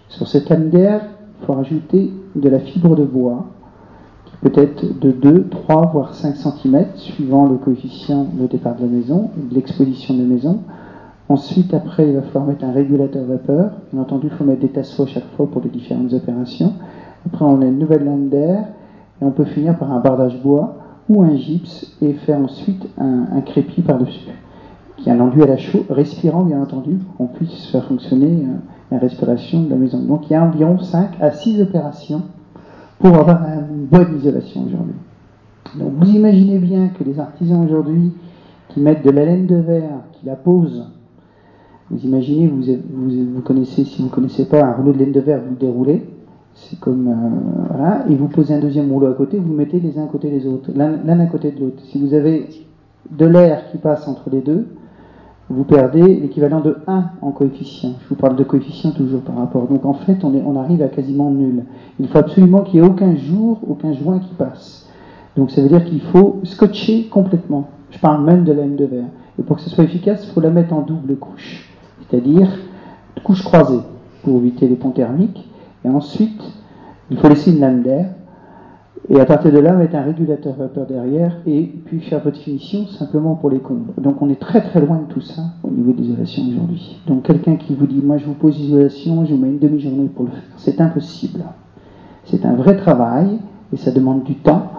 Speaker 8: Sur cette lame d'air, il faut rajouter de la fibre de bois peut-être de 2, 3, voire 5 cm, suivant le coefficient de départ de la maison, de l'exposition de la maison. Ensuite, après, il va falloir mettre un régulateur vapeur. Bien entendu, il faut mettre des tasseaux à chaque fois pour les différentes opérations. Après, on a une nouvelle lame d'air et on peut finir par un bardage bois ou un gypse et faire ensuite un, crépi par-dessus, qui est un enduit à la chaux, respirant bien entendu, pour qu'on puisse faire fonctionner euh, la respiration de la maison. Donc il y a environ 5 à 6 opérations pour avoir une bonne isolation aujourd'hui. Donc vous imaginez bien que les artisans aujourd'hui qui mettent de la laine de verre, qui la posent, vous imaginez, vous, vous, connaissez, si vous ne connaissez pas un rouleau de laine de verre, vous le déroulez, c'est comme, euh, voilà, et vous posez un deuxième rouleau à côté, vous le mettez les uns à côté des autres, l'un à côté de l'autre. Si vous avez de l'air qui passe entre les deux, vous perdez l'équivalent de 1 en coefficient. Je vous parle de coefficient toujours par rapport. Donc en fait, on, arrive à quasiment nul. Il faut absolument qu'il n'y ait aucun jour, aucun joint qui passe. Donc ça veut dire qu'il faut scotcher complètement. Je parle même de laine de verre. Et pour que ce soit efficace, il faut la mettre en double couche. C'est-à-dire couche croisée pour éviter les ponts thermiques. Et ensuite, il faut laisser une lame d'air et à partir de là, mettre un régulateur vapeur derrière et puis faire votre finition simplement pour les combres. Donc on est très très loin de tout ça au niveau de l'isolation aujourd'hui. Donc quelqu'un qui vous dit, moi je vous pose l'isolation, je vous mets une demi-journée pour le faire, c'est impossible. C'est un vrai travail et ça demande du temps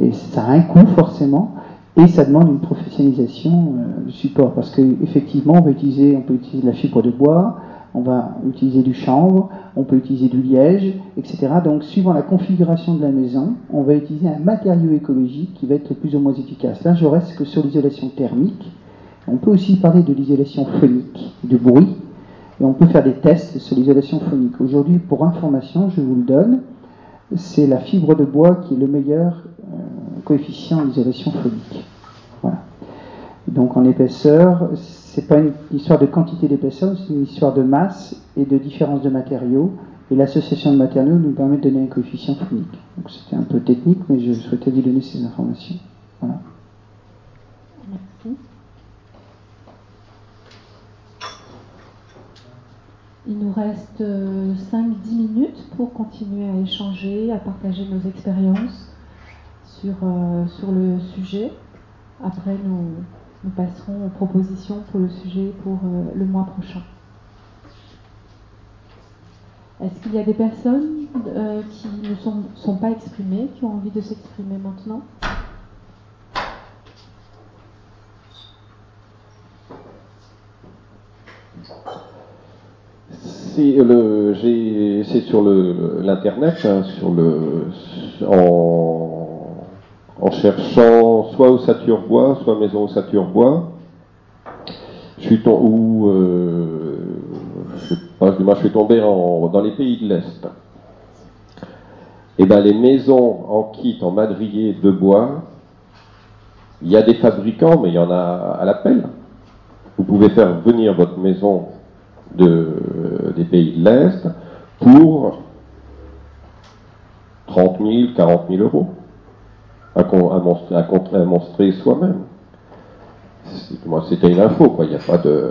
Speaker 8: et ça a un coût forcément et ça demande une professionnalisation euh, du support parce qu'effectivement on on peut utiliser de la fibre de bois, on va utiliser du chanvre, on peut utiliser du liège, etc. Donc, suivant la configuration de la maison, on va utiliser un matériau écologique qui va être plus ou moins efficace. Là, je reste que sur l'isolation thermique. On peut aussi parler de l'isolation phonique, du bruit, et on peut faire des tests sur l'isolation phonique. Aujourd'hui, pour information, je vous le donne, c'est la fibre de bois qui est le meilleur euh, coefficient d'isolation phonique. Voilà. Donc en épaisseur, c'est pas une histoire de quantité d'épaisseur, c'est une histoire de masse et de différence de matériaux. Et l'association de matériaux nous permet de donner un coefficient phonique. Donc c'était un peu technique, mais je souhaitais vous donner ces informations. Voilà.
Speaker 1: Merci. Il nous reste 5-10 euh, minutes pour continuer à échanger, à partager nos expériences sur, euh, sur le sujet. Après, nous, nous passerons aux propositions pour le sujet pour euh, le mois prochain. Est-ce qu'il y a des personnes euh, qui ne sont, pas exprimées, qui ont envie de s'exprimer maintenant?
Speaker 9: C'est sur l'internet, hein, sur le, en, en cherchant soit au Saturbois, soit maison au Saturbois. Je suis tombé, ou, euh, je, suis tombé en, dans les pays de l'Est. Et ben les maisons en kit, en madrier de bois, il y a des fabricants, mais il y en a à l'appel. Vous pouvez faire venir votre maison de, des pays de l'Est pour 30 000, 40 000 euros à, à à monstrer soi-même. C'était une info, quoi. Il y a pas de,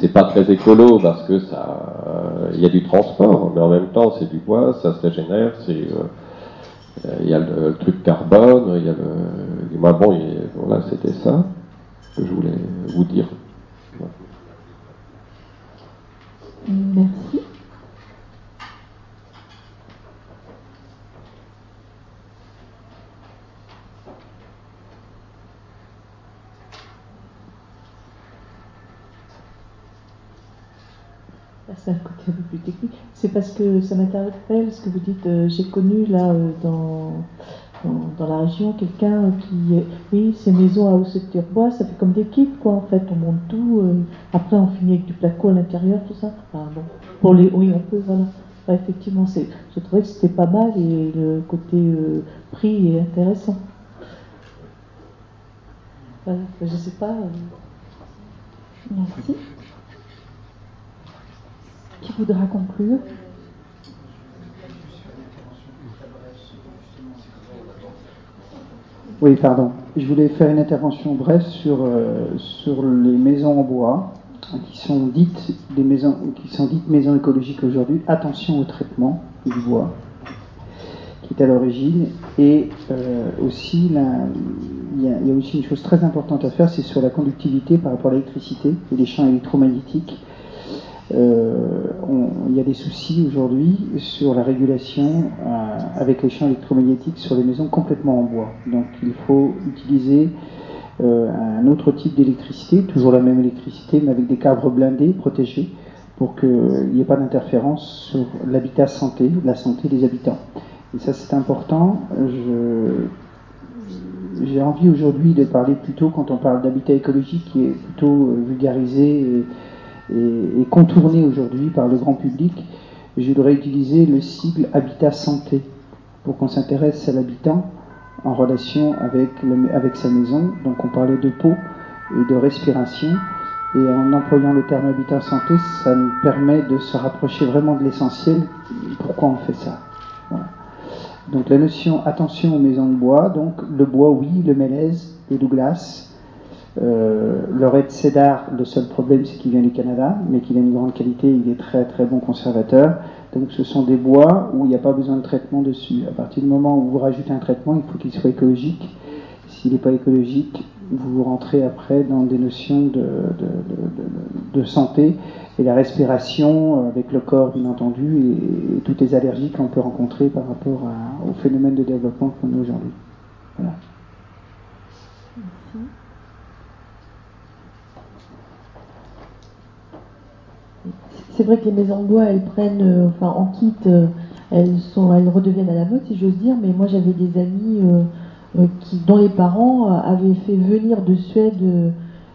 Speaker 9: c'est pas très écolo parce que ça, il y a du transport, mais en même temps, c'est du bois, ça se régénère, c'est, euh, il y a le, truc carbone, il y a le, bon, il- voilà, c'était ça que je voulais vous dire.
Speaker 1: Merci.
Speaker 6: C'est un côté un peu plus technique. C'est parce que ça m'interpelle ce que vous dites. euh, J'ai connu là euh, dans, dans, la région quelqu'un qui. euh, oui, ces maisons à hausse de bois, ça fait comme des kits quoi en fait. On monte tout. euh, après, on finit avec du placo à l'intérieur, tout ça. Enfin, bon, pour les, oui, on peut, voilà. Effectivement, je trouvais que c'était pas mal et le côté prix est intéressant. Voilà, je sais pas.
Speaker 1: Merci. Qui voudra conclure
Speaker 8: Oui, pardon. Je voulais faire une intervention brève sur, euh, sur les maisons en bois qui sont dites des maisons qui sont dites maisons écologiques aujourd'hui. Attention au traitement du bois qui est à l'origine et euh, aussi il y, y a aussi une chose très importante à faire, c'est sur la conductivité par rapport à l'électricité et les champs électromagnétiques. Euh, il y a des soucis aujourd'hui sur la régulation euh, avec les champs électromagnétiques sur les maisons complètement en bois. Donc il faut utiliser euh, un autre type d'électricité, toujours la même électricité, mais avec des cadres blindés, protégés, pour qu'il n'y ait pas d'interférence sur l'habitat santé, la santé des habitants. Et ça c'est important. J'ai envie aujourd'hui de parler plutôt, quand on parle d'habitat écologique, qui est plutôt vulgarisé et- et contourné aujourd'hui par le grand public, je voudrais utiliser le sigle habitat santé pour qu'on s'intéresse à l'habitant en relation avec, avec sa maison. Donc on parlait de peau et de respiration. Et en employant le terme habitat santé, ça nous permet de se rapprocher vraiment de l'essentiel. Pourquoi on fait ça? Donc la notion attention aux maisons de bois, donc le bois oui, le mélèze, le Douglas, euh, le red cedar, le seul problème c'est qu'il vient du Canada, mais qu'il a une grande qualité, il est très très bon conservateur. Donc ce sont des bois où il n'y a pas besoin de traitement dessus. À partir du moment où vous rajoutez un traitement, il faut qu'il soit écologique. S'il n'est pas écologique, vous rentrez après dans des notions de, de, de- de- santé et la respiration euh, avec le corps bien entendu et, toutes les allergies qu'on peut rencontrer par rapport au phénomène de développement qu'on a aujourd'hui. Voilà.
Speaker 2: C'est vrai que les maisons de bois, elles prennent, euh, enfin en kit, euh, elles, sont, elles redeviennent à la mode, si j'ose dire, mais moi j'avais des amis euh, qui, dont les parents avaient fait venir de Suède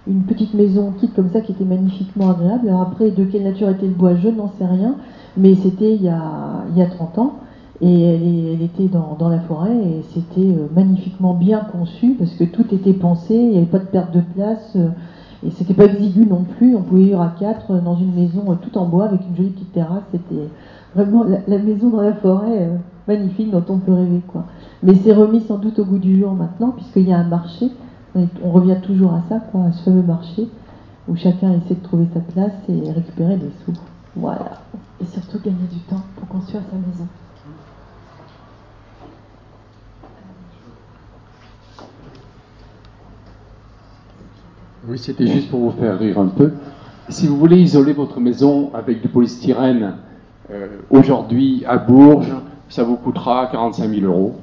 Speaker 2: une petite maison kit comme ça qui était magnifiquement agréable. Alors après, de quelle nature était le bois, je n'en sais rien, mais c'était il, y a, il y a 30 ans. Et elle, était dans, la forêt et c'était magnifiquement bien conçu parce que tout était pensé, il n'y avait pas de perte de place. Et c'était pas exigu non plus, on pouvait vivre à quatre dans une maison euh, toute en bois avec une jolie petite terrasse. C'était vraiment la, maison dans la forêt euh, magnifique dont on peut rêver. Mais c'est remis sans doute au goût du jour maintenant, puisqu'il y a un marché. On, on revient toujours à ça, quoi, à ce fameux marché où chacun essaie de trouver sa place et récupérer des sous. Voilà.
Speaker 1: Et surtout gagner du temps pour construire sa maison.
Speaker 12: Oui, c'était juste pour vous faire rire un peu. Si vous voulez isoler votre maison avec du polystyrène
Speaker 10: euh, aujourd'hui à Bourges, ça vous coûtera 45 000 euros.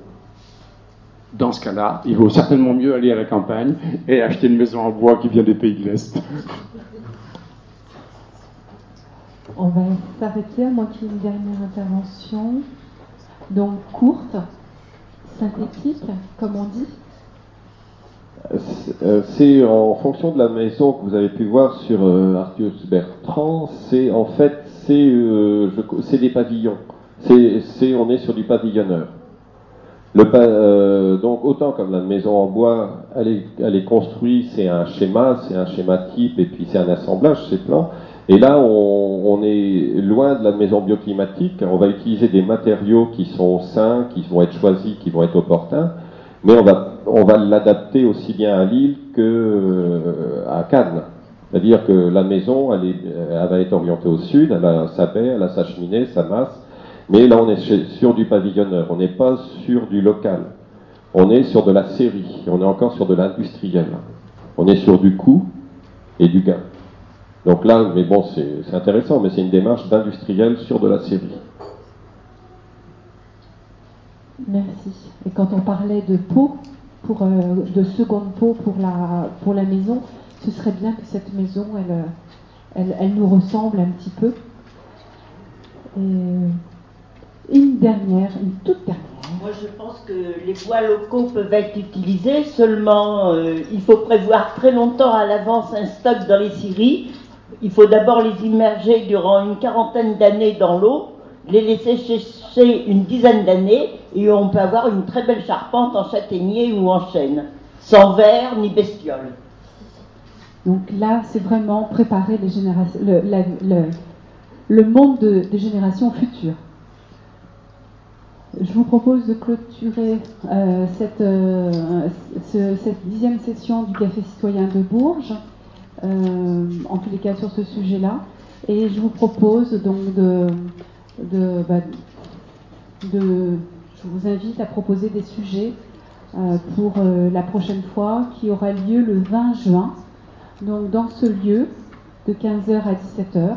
Speaker 10: Dans ce cas-là, il vaut certainement mieux aller à la campagne et acheter une maison en bois qui vient des pays de l'Est.
Speaker 1: On va s'arrêter à moins qu'il y ait une dernière intervention. Donc courte, synthétique, comme on dit.
Speaker 9: Euh, C'est en fonction de la maison que vous avez pu voir sur euh, Arthus Bertrand, c'est en fait c'est euh, des pavillons. C'est on est sur du pavillonneur. Donc autant comme la maison en bois, elle est, construite, c'est un schéma, c'est un schéma type et puis c'est un assemblage, c'est plan. Et là, on, on est loin de la maison bioclimatique. On va utiliser des matériaux qui sont sains, qui vont être choisis, qui vont être opportuns, mais on va, on va l'adapter aussi bien à Lille que euh, à Cannes. C'est-à-dire que la maison, elle, est- elle va être orientée au sud, elle a sa baie, elle a sa cheminée, sa masse, mais là, on est sur du pavillonneur, on n'est pas sur du local. On est sur de la série, on est encore sur de l'industriel. On est sur du coût et du gain. Donc là, mais bon, c'est intéressant, mais c'est une démarche d'industriel sur de la série.
Speaker 1: Merci. Et quand on parlait de peau, pour, euh, de seconde peau pour la, pour la maison, ce serait bien que cette maison, elle, euh, elle, elle nous ressemble un petit peu. Et une dernière, une toute dernière.
Speaker 7: Moi, je pense que les bois locaux peuvent être utilisés, seulement euh, il faut prévoir très longtemps à l'avance un stock dans les scieries. Il faut d'abord les immerger durant une quarantaine d'années dans l'eau, les laisser sécher une dizaine d'années, et on peut avoir une très belle charpente en châtaignier ou en chêne, sans verre ni bestiole.
Speaker 1: Donc là, c'est vraiment préparer les générations, le, monde de- des générations futures. Je vous propose de clôturer euh, cette, euh, ce- cette dixième session du Café citoyen de Bourges, euh, en tous les cas sur ce sujet-là. Et je vous propose donc de, bah, de- je vous invite à proposer des sujets euh, pour euh, la prochaine fois qui aura lieu le 20 juin. Donc dans ce lieu, de 15h à 17h, euh,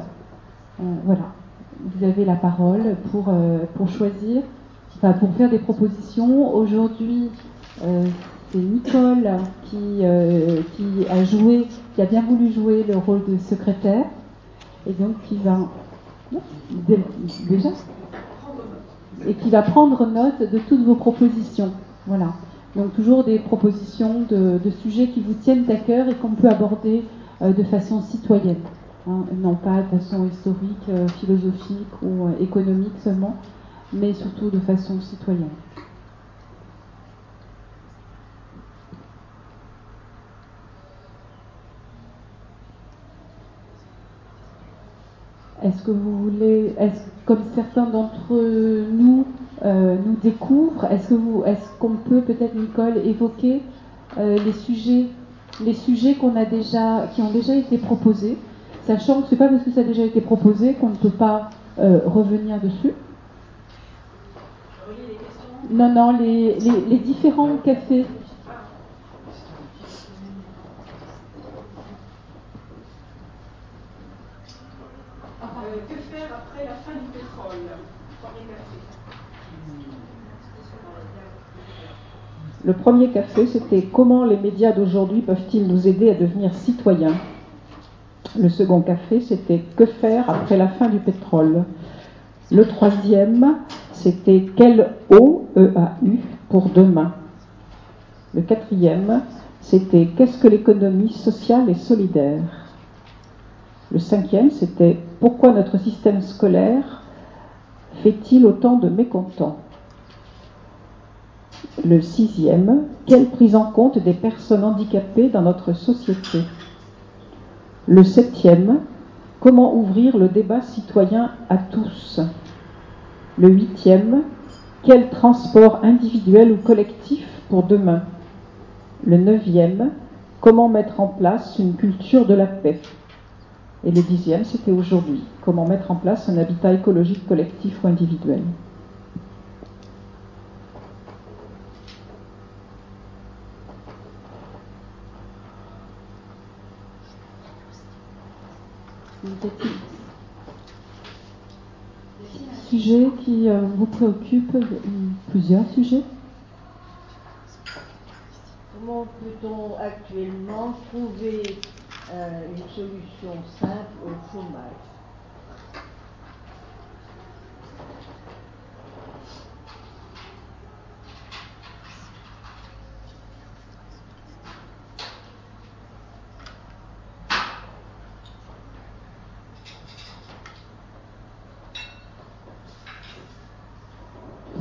Speaker 1: voilà, vous avez la parole pour, pour choisir, pour faire des propositions. Aujourd'hui, c'est Nicole qui, qui a joué, qui a bien voulu jouer le rôle de secrétaire, et donc qui va Déjà et qui va prendre note de toutes vos propositions. Voilà. Donc toujours des propositions de, de sujets qui vous tiennent à cœur et qu'on peut aborder euh, de façon citoyenne, hein, non pas de façon historique, euh, philosophique ou euh, économique seulement, mais surtout de façon citoyenne. Est-ce que vous voulez, est-ce, comme certains d'entre nous euh, nous découvrent, est-ce que vous, est-ce qu'on peut peut-être Nicole évoquer euh, les sujets, les sujets qu'on a déjà, qui ont déjà été proposés, sachant que c'est pas parce que ça a déjà été proposé qu'on ne peut pas euh, revenir dessus? Non, non, les, les, les différents cafés.
Speaker 13: que faire après la fin du pétrole Premier café.
Speaker 4: Le premier café, c'était comment les médias d'aujourd'hui peuvent-ils nous aider à devenir citoyens? Le second café, c'était que faire après la fin du pétrole? Le troisième, c'était quelle eau, pour demain? Le quatrième, c'était qu'est-ce que l'économie sociale et solidaire? Le cinquième, c'était pourquoi notre système scolaire fait-il autant de mécontents? Le sixième, quelle prise en compte des personnes handicapées dans notre société? Le septième, comment ouvrir le débat citoyen à tous? Le huitième, quel transport individuel ou collectif pour demain? Le neuvième, comment mettre en place une culture de la paix? Et le dixième, c'était aujourd'hui, comment mettre en place un habitat écologique collectif ou individuel?
Speaker 1: Sujet qui euh, vous préoccupe, euh, plusieurs sujets.
Speaker 7: Comment peut-on actuellement trouver euh, une solution simple au chômage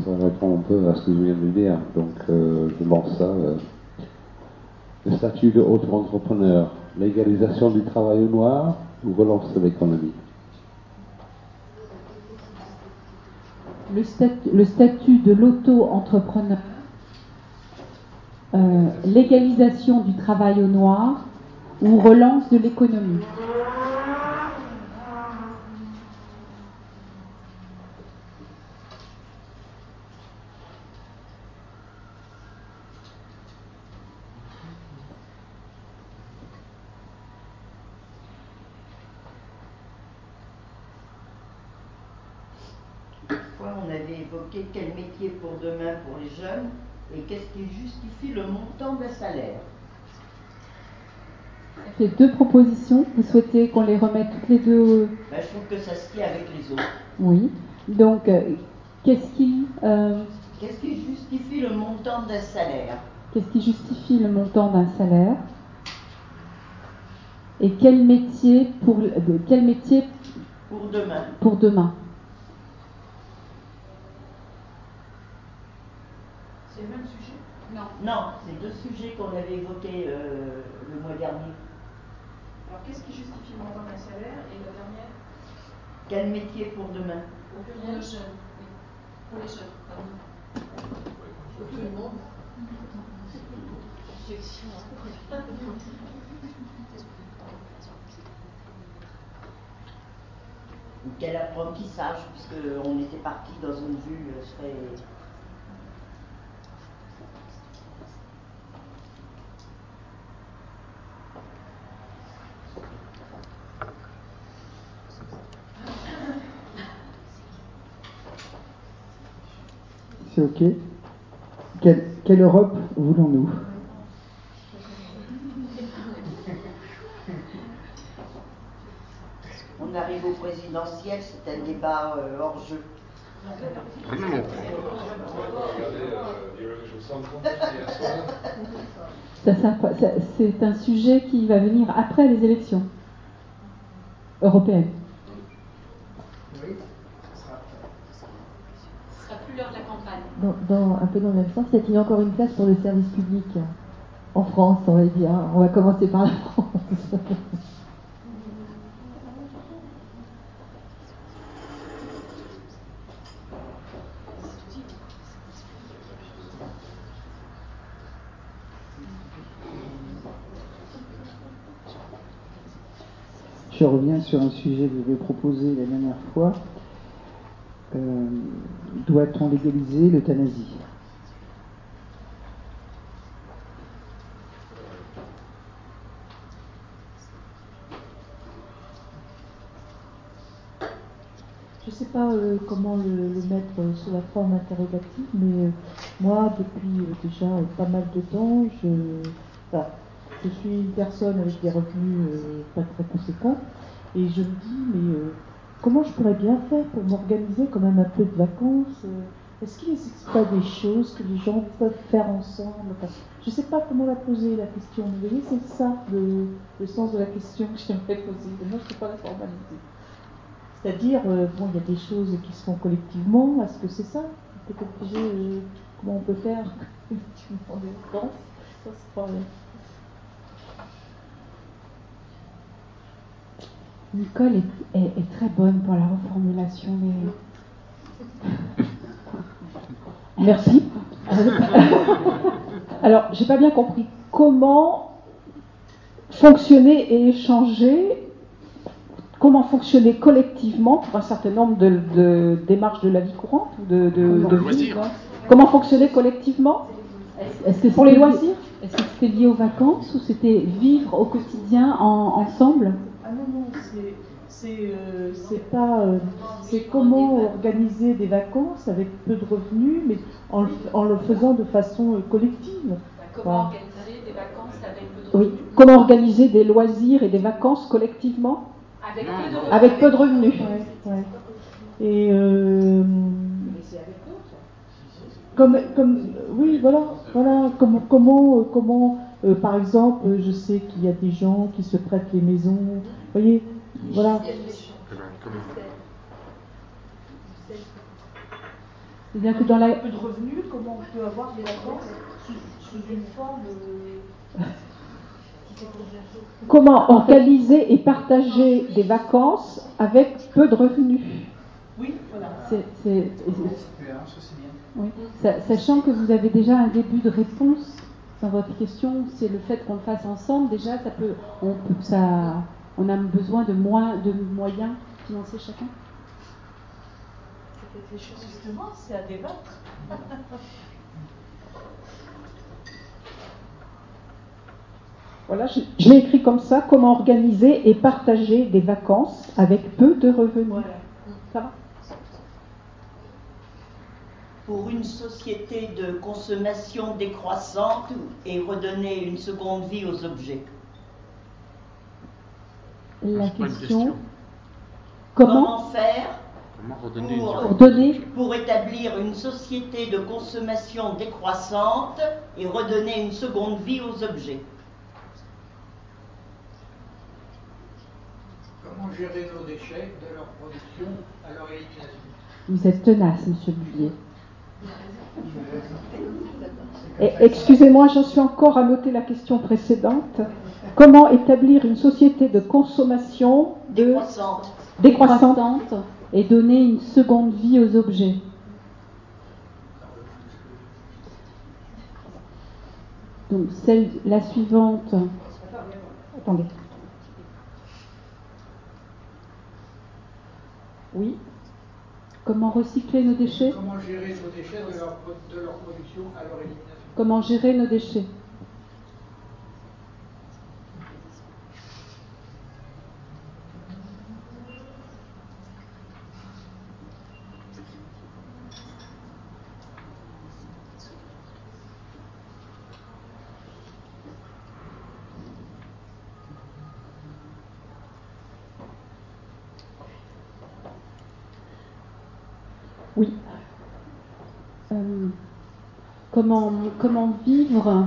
Speaker 3: Ça répond un peu à Donc, euh, je lance ça. euh, le statut de auto-entrepreneur, légalisation du travail au noir ou relance de l'économie
Speaker 1: le, statu- le statut de l'auto-entrepreneur, euh, légalisation du travail au noir ou relance de l'économie
Speaker 7: Fois, on avait évoqué quel métier pour demain pour les jeunes et qu'est-ce qui justifie le montant d'un salaire.
Speaker 1: J'ai deux propositions. Vous souhaitez qu'on les remette toutes les deux
Speaker 7: Ben, je trouve que ça se tient avec les autres.
Speaker 1: Oui. Donc, euh, qu'est-ce qui, euh,
Speaker 7: Qu'est-ce qui justifie le montant d'un salaire
Speaker 1: qu'est-ce qui justifie le montant d'un salaire Et quel métier pour, quel métier
Speaker 7: pour demain
Speaker 1: pour demain
Speaker 13: C'est le même sujet Non.
Speaker 7: Non, c'est deux sujets qu'on avait évoqués euh, le mois dernier.
Speaker 13: Alors qu'est-ce qui justifie le montant d'un salaire et la dernière
Speaker 7: Quel métier pour demain?
Speaker 13: Au pluriel jeunes. Oui. Pour les jeunes, pardon. Pour tout le monde. Objection.
Speaker 7: Quel apprentissage, puisqu'on était parti dans une vue très.
Speaker 8: C'est OK quelle, quelle Europe voulons-nous?
Speaker 7: On arrive au présidentiel, c'est un débat euh, hors jeu.
Speaker 1: C'est un sujet qui va venir après les élections européennes.
Speaker 13: Ce sera plus l'heure de la campagne.
Speaker 2: Un peu dans le même sens, y a-t-il encore une place pour le service public en France, on va dire On va commencer par la France.
Speaker 8: Je reviens sur un sujet que j'avais proposé la dernière fois. Euh, Doit-on légaliser l'euthanasie.
Speaker 6: Je ne sais pas euh, comment le, mettre sous la forme interrogative, mais euh, moi, depuis euh, déjà pas mal de temps, je, enfin, je suis une personne avec des revenus pas très conséquents, et je me dis, mais comment je pourrais bien faire pour m'organiser quand même un peu de vacances euh, Est-ce qu'il n'existe pas des choses que les gens peuvent faire ensemble? Je ne sais pas comment la poser, la question. Vous voyez, c'est ça le, sens de la question que j'aimerais poser. Moi, je ne sais pas la formalité. C'est-à-dire, euh, bon, il y a des choses qui se font collectivement. Est-ce que c'est ça? Peut-être euh, comment on peut faire collectivement des vacances? Ça, c'est pas...
Speaker 1: Nicole est, est- est très bonne pour la reformulation. mais-
Speaker 4: Merci. Alors, j'ai pas bien compris comment fonctionner et échanger, comment fonctionner collectivement pour un certain nombre de, de démarches de la vie courante ou de, de, de vie. Comment fonctionner collectivement?
Speaker 1: Est-ce que
Speaker 4: Pour les loisirs?
Speaker 1: Est-ce que c'était lié aux vacances ou c'était vivre au quotidien en- ensemble?
Speaker 13: C'est-
Speaker 6: euh, c'est pas euh, c'est comment organiser des vacances avec peu de revenus, mais en, le- en le faisant de façon euh, collective.
Speaker 13: Comment
Speaker 6: Voilà.
Speaker 13: organiser des vacances avec peu de
Speaker 4: Oui.
Speaker 13: revenus?
Speaker 4: Comment organiser des loisirs et des vacances collectivement?
Speaker 13: Avec peu de revenus.
Speaker 4: avec peu de revenus
Speaker 6: Ouais, ouais. Et euh, comme, comme, oui, voilà, voilà, comment, comment, comment euh, par exemple, je sais qu'il y a des gens qui se prêtent les maisons, vous voyez, voilà.
Speaker 1: C'est-à-dire que dans la,
Speaker 6: peu de revenus, comment on peut avoir des vacances sous, sous une forme. euh,
Speaker 4: Comment organiser et partager des vacances avec peu de revenus?
Speaker 6: Oui, voilà.
Speaker 1: c'est- Oui. Sa- Sachant que vous avez déjà un début de réponse dans votre question, c'est le fait qu'on le fasse ensemble. Déjà, ça peut, on, peut- ça, on a besoin de moins de moyens financiers chacun.
Speaker 6: Justement, c'est à débattre.
Speaker 4: Voilà, je, je l'ai écrit comme ça comment organiser et partager des vacances avec peu de revenus. Ça va?
Speaker 7: Pour une société de consommation décroissante et redonner une seconde vie aux objets.
Speaker 1: La
Speaker 11: une
Speaker 1: question,
Speaker 11: question.
Speaker 1: comment
Speaker 7: faire
Speaker 11: Comment redonner une
Speaker 7: pour,
Speaker 1: Pour donner
Speaker 7: pour établir une société de consommation décroissante et redonner une seconde vie aux objets?
Speaker 12: Comment gérer nos déchets de leur production à leur élimination?
Speaker 1: Vous êtes tenace, Monsieur Bullier.
Speaker 4: Excusez-moi, j'en suis encore à noter la question précédente. Comment établir une société de consommation de
Speaker 7: décroissante.
Speaker 4: décroissante
Speaker 1: Croissante et donner une seconde vie aux objets? Donc celle, la suivante.
Speaker 4: Attendez. Oui.
Speaker 1: Comment recycler nos déchets?
Speaker 12: Comment gérer nos déchets de leur, de leur production à leur élimination?
Speaker 1: Comment gérer nos déchets Oui. Euh, comment, vivre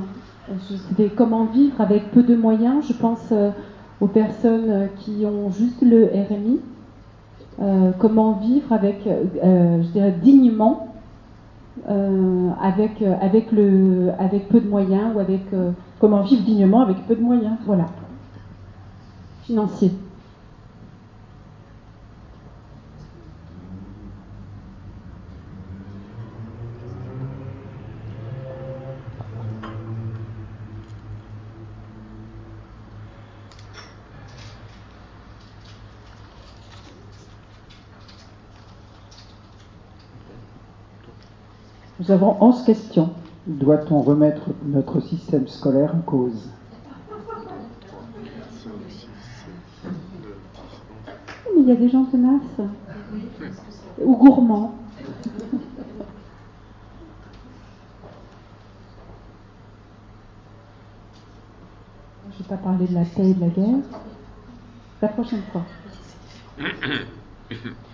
Speaker 1: comment vivre avec peu de moyens Je pense euh, aux personnes qui ont juste le RMI. Euh, comment vivre avec, euh, je dirais, dignement, avec, avec, le, avec peu de moyens ou avec.
Speaker 4: Comment vivre dignement avec peu de moyens
Speaker 1: voilà. Financier.
Speaker 4: Nous avons 11 questions.
Speaker 8: Doit-on remettre notre système scolaire en cause?
Speaker 1: Mais il y a des gens tenaces ou gourmands? Je vais pas parler de la paix et de la guerre. La prochaine fois.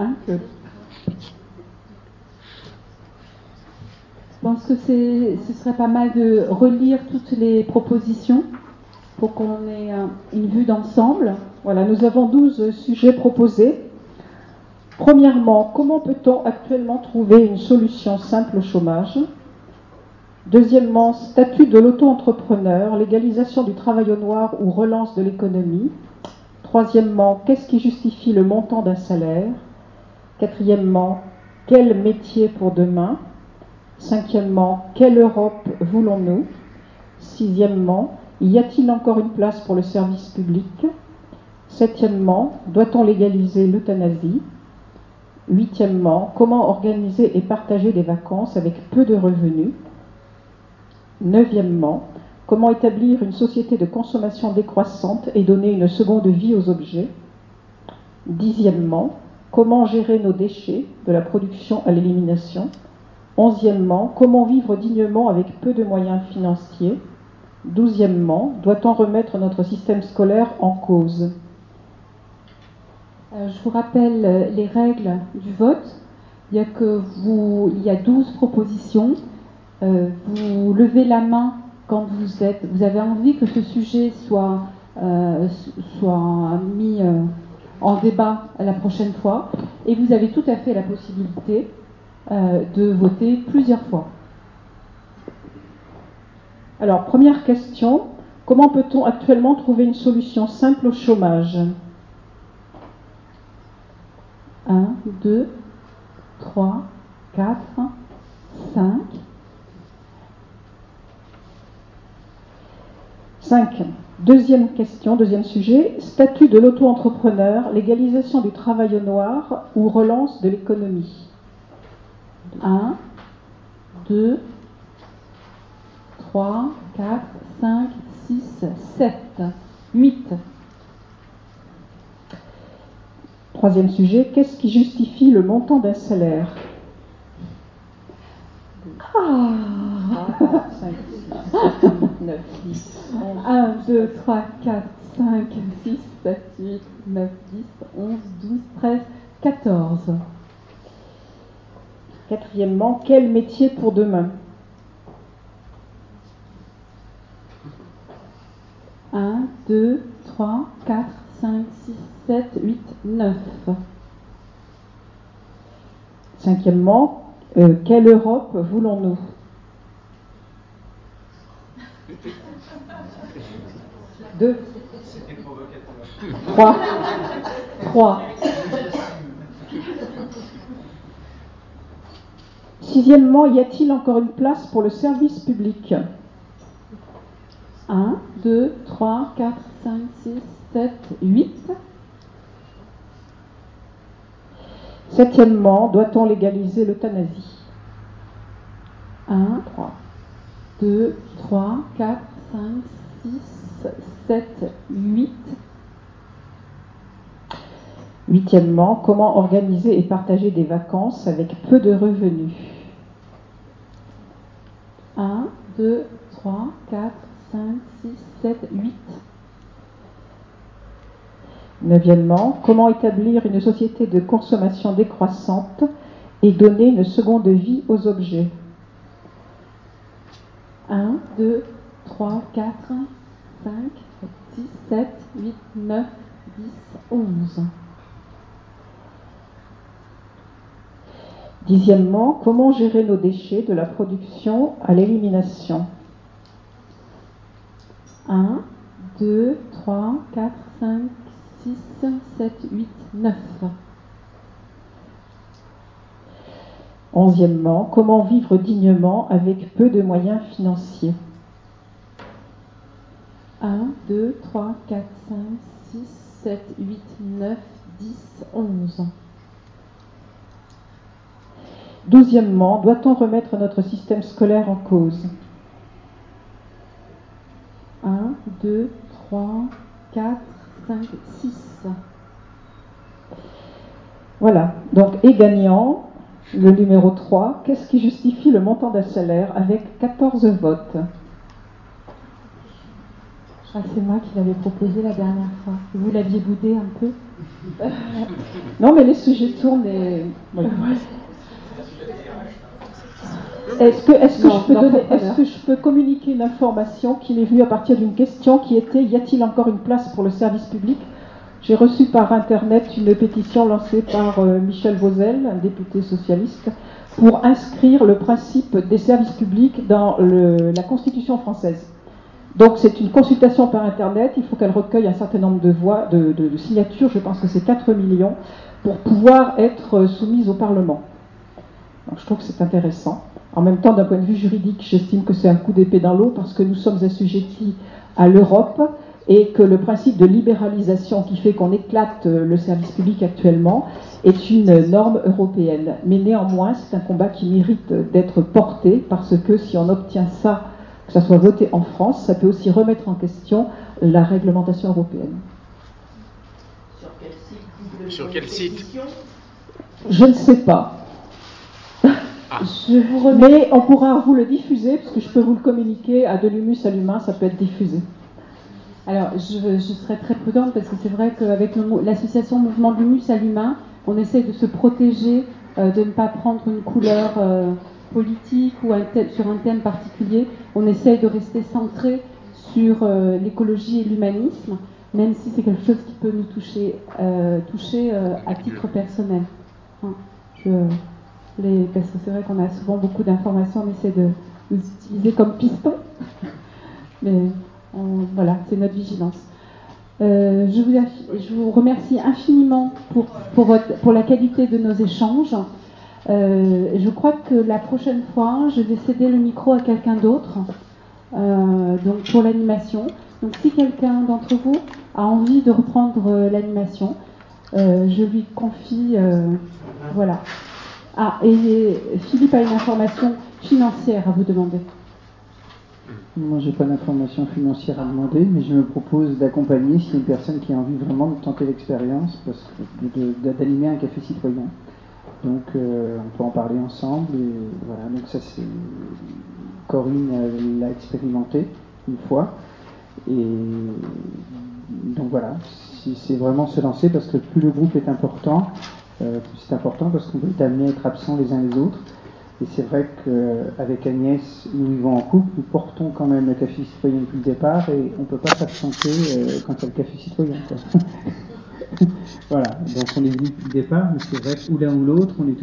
Speaker 1: Hein, Je pense que ce serait pas mal de relire toutes les propositions pour qu'on ait euh, une vue d'ensemble.
Speaker 4: Voilà, nous avons 12 sujets proposés. Premièrement, comment peut-on actuellement trouver une solution simple au chômage? Deuxièmement, statut de l'auto-entrepreneur, légalisation du travail au noir ou relance de l'économie. Troisièmement, qu'est-ce qui justifie le montant d'un salaire? Quatrièmement, quel métier pour demain? Cinquièmement, quelle Europe voulons-nous? Sixièmement, y a-t-il encore une place pour le service public? Septièmement, doit-on légaliser l'euthanasie? Huitièmement, comment organiser et partager des vacances avec peu de revenus? Neuvièmement, comment établir une société de consommation décroissante et donner une seconde vie aux objets? Dixièmement, comment gérer nos déchets de la production à l'élimination? Onzièmement, comment vivre dignement avec peu de moyens financiers? Douzièmement, doit-on remettre notre système scolaire en cause?
Speaker 1: Euh, Je vous rappelle euh, les règles du vote. Il y a, que vous, il y a 12 propositions. Euh, vous levez la main quand vous, avez envie que ce sujet soit, mis en débat la prochaine fois. Et vous avez tout à fait la possibilité euh, de voter plusieurs fois.
Speaker 4: Alors, première question, comment peut-on actuellement trouver une solution simple au chômage?
Speaker 1: 1, 2, 3, 4, 5.
Speaker 4: 5. Deuxième question, deuxième sujet, statut de l'auto-entrepreneur, légalisation du travail au noir ou relance de l'économie?
Speaker 1: 1, 2, 3, 4, 5, 6, 7, 8.
Speaker 4: Troisième sujet, qu'est-ce qui justifie le montant d'un salaire
Speaker 1: Ah
Speaker 4: 5, 6, 7, 9, 10, 11.
Speaker 1: 1, 2, 3, 4, 5, 6, 7, 8, 9, 10, 11, 12, 13, 14.
Speaker 4: Quatrièmement, quel métier pour demain?
Speaker 1: 1, 2, 3, 4, 5, 6, 7, 8, 9.
Speaker 4: Cinquièmement, euh, quelle Europe voulons-nous? Deux. Trois. Trois. Sixièmement, y a-t-il encore une place pour le service public?
Speaker 1: 1, 2, 3, 4, 5, 6, 7, 8.
Speaker 4: Septièmement, doit-on légaliser l'euthanasie?
Speaker 1: 1, 3, 2, 3, 4, 5, 6, 7, 8.
Speaker 4: Huitièmement, comment organiser et partager des vacances avec peu de revenus?
Speaker 1: 1, 2, 3, 4, 5, 6, 7, 8.
Speaker 4: Neuvièmement, comment établir une société de consommation décroissante et donner une seconde vie aux objets?
Speaker 1: 1, 2, 3, 4, 5, 6, 7, 8, 9, 10, 11.
Speaker 4: Dixièmement, comment gérer nos déchets de la production à l'élimination?
Speaker 1: 1, 2, 3, 4, 5, 6, 7, 8, 9.
Speaker 4: Onzièmement, comment vivre dignement avec peu de moyens financiers?
Speaker 1: 1, 2, 3, 4, 5, 6, 7, 8, 9, 10, 11.
Speaker 4: Douzièmement, doit-on remettre notre système scolaire en cause?
Speaker 1: 1, 2, 3, 4, 5, 6.
Speaker 4: Voilà, donc et gagnant, le numéro 3, qu'est-ce qui justifie le montant d'un salaire avec 14 votes?
Speaker 1: Ah, c'est moi qui l'avais proposé la dernière fois. Vous l'aviez boudé un peu?
Speaker 4: Non, mais les sujets tournent et. Est-ce que, je peux
Speaker 1: non,
Speaker 4: donner-
Speaker 1: pas
Speaker 4: est-ce que je peux communiquer une information qui m'est venue à partir d'une question qui était y a-t-il encore une place pour le service public? J'ai reçu par internet une pétition lancée par euh, Michel Vauzel, un député socialiste, pour inscrire le principe des services publics dans le- la Constitution française. Donc c'est une consultation par internet, il faut qu'elle recueille un certain nombre de voix, de, de- de signatures, je pense que c'est 4 millions, pour pouvoir être euh, soumise au Parlement. Donc, je trouve que c'est intéressant. En même temps, d'un point de vue juridique, j'estime que c'est un coup d'épée dans l'eau parce que nous sommes assujettis à l'Europe et que le principe de libéralisation qui fait qu'on éclate euh, le service public actuellement est une norme européenne. Mais néanmoins, c'est un combat qui mérite d'être porté parce que si on obtient ça que ça soit voté en France, ça peut aussi remettre en question la réglementation européenne.
Speaker 7: Sur quel site
Speaker 11: Sur quel site?
Speaker 4: Je ne sais pas. Je vous remets, on pourra vous le diffuser, parce que je peux vous le communiquer à de l'humus à l'humain, ça peut être diffusé.
Speaker 1: Alors, je, je serai très prudente parce que c'est vrai qu'avec l'association Mouvement de l'humus à l'humain, on essaie de se protéger, euh, de ne pas prendre une couleur euh, politique ou sur un thème particulier. On essaie de rester centré sur euh, l'écologie et l'humanisme, même si c'est quelque chose qui peut nous toucher, à titre personnel. Hein, je- les- parce que c'est vrai qu'on a souvent beaucoup d'informations, on essaie de nous utiliser comme piston. Mais voilà, c'est notre vigilance. Euh, je, vous, remercie infiniment pour, la qualité de nos échanges. Euh, je crois que la prochaine fois, je vais céder le micro à quelqu'un d'autre euh, donc pour l'animation. Donc si quelqu'un d'entre vous a envie de reprendre l'animation, je lui confie. voilà. Ah, et Philippe a une information financière à vous demander.
Speaker 8: Moi, j'ai pas d'informations financières à demander, mais je me propose d'accompagner a une personne qui a envie vraiment de tenter l'expérience, parce d'animer un café citoyen. Donc, euh, on peut en parler ensemble. Et voilà. Donc ça, c'est Corinne euh, l'a expérimenté une fois, et donc voilà. Si c'est vraiment se lancer, parce que plus le groupe est important, euh, c'est important parce qu'on peut être amené à être absents les uns les autres. Et c'est vrai qu'avec Agnès, nous vivons en couple, nous portons quand même le café citoyen depuis le départ et on ne peut pas s'absenter euh, quand il y a le café citoyen. voilà, donc on est venu depuis le départ, mais c'est vrai que ou l'un ou l'autre, on est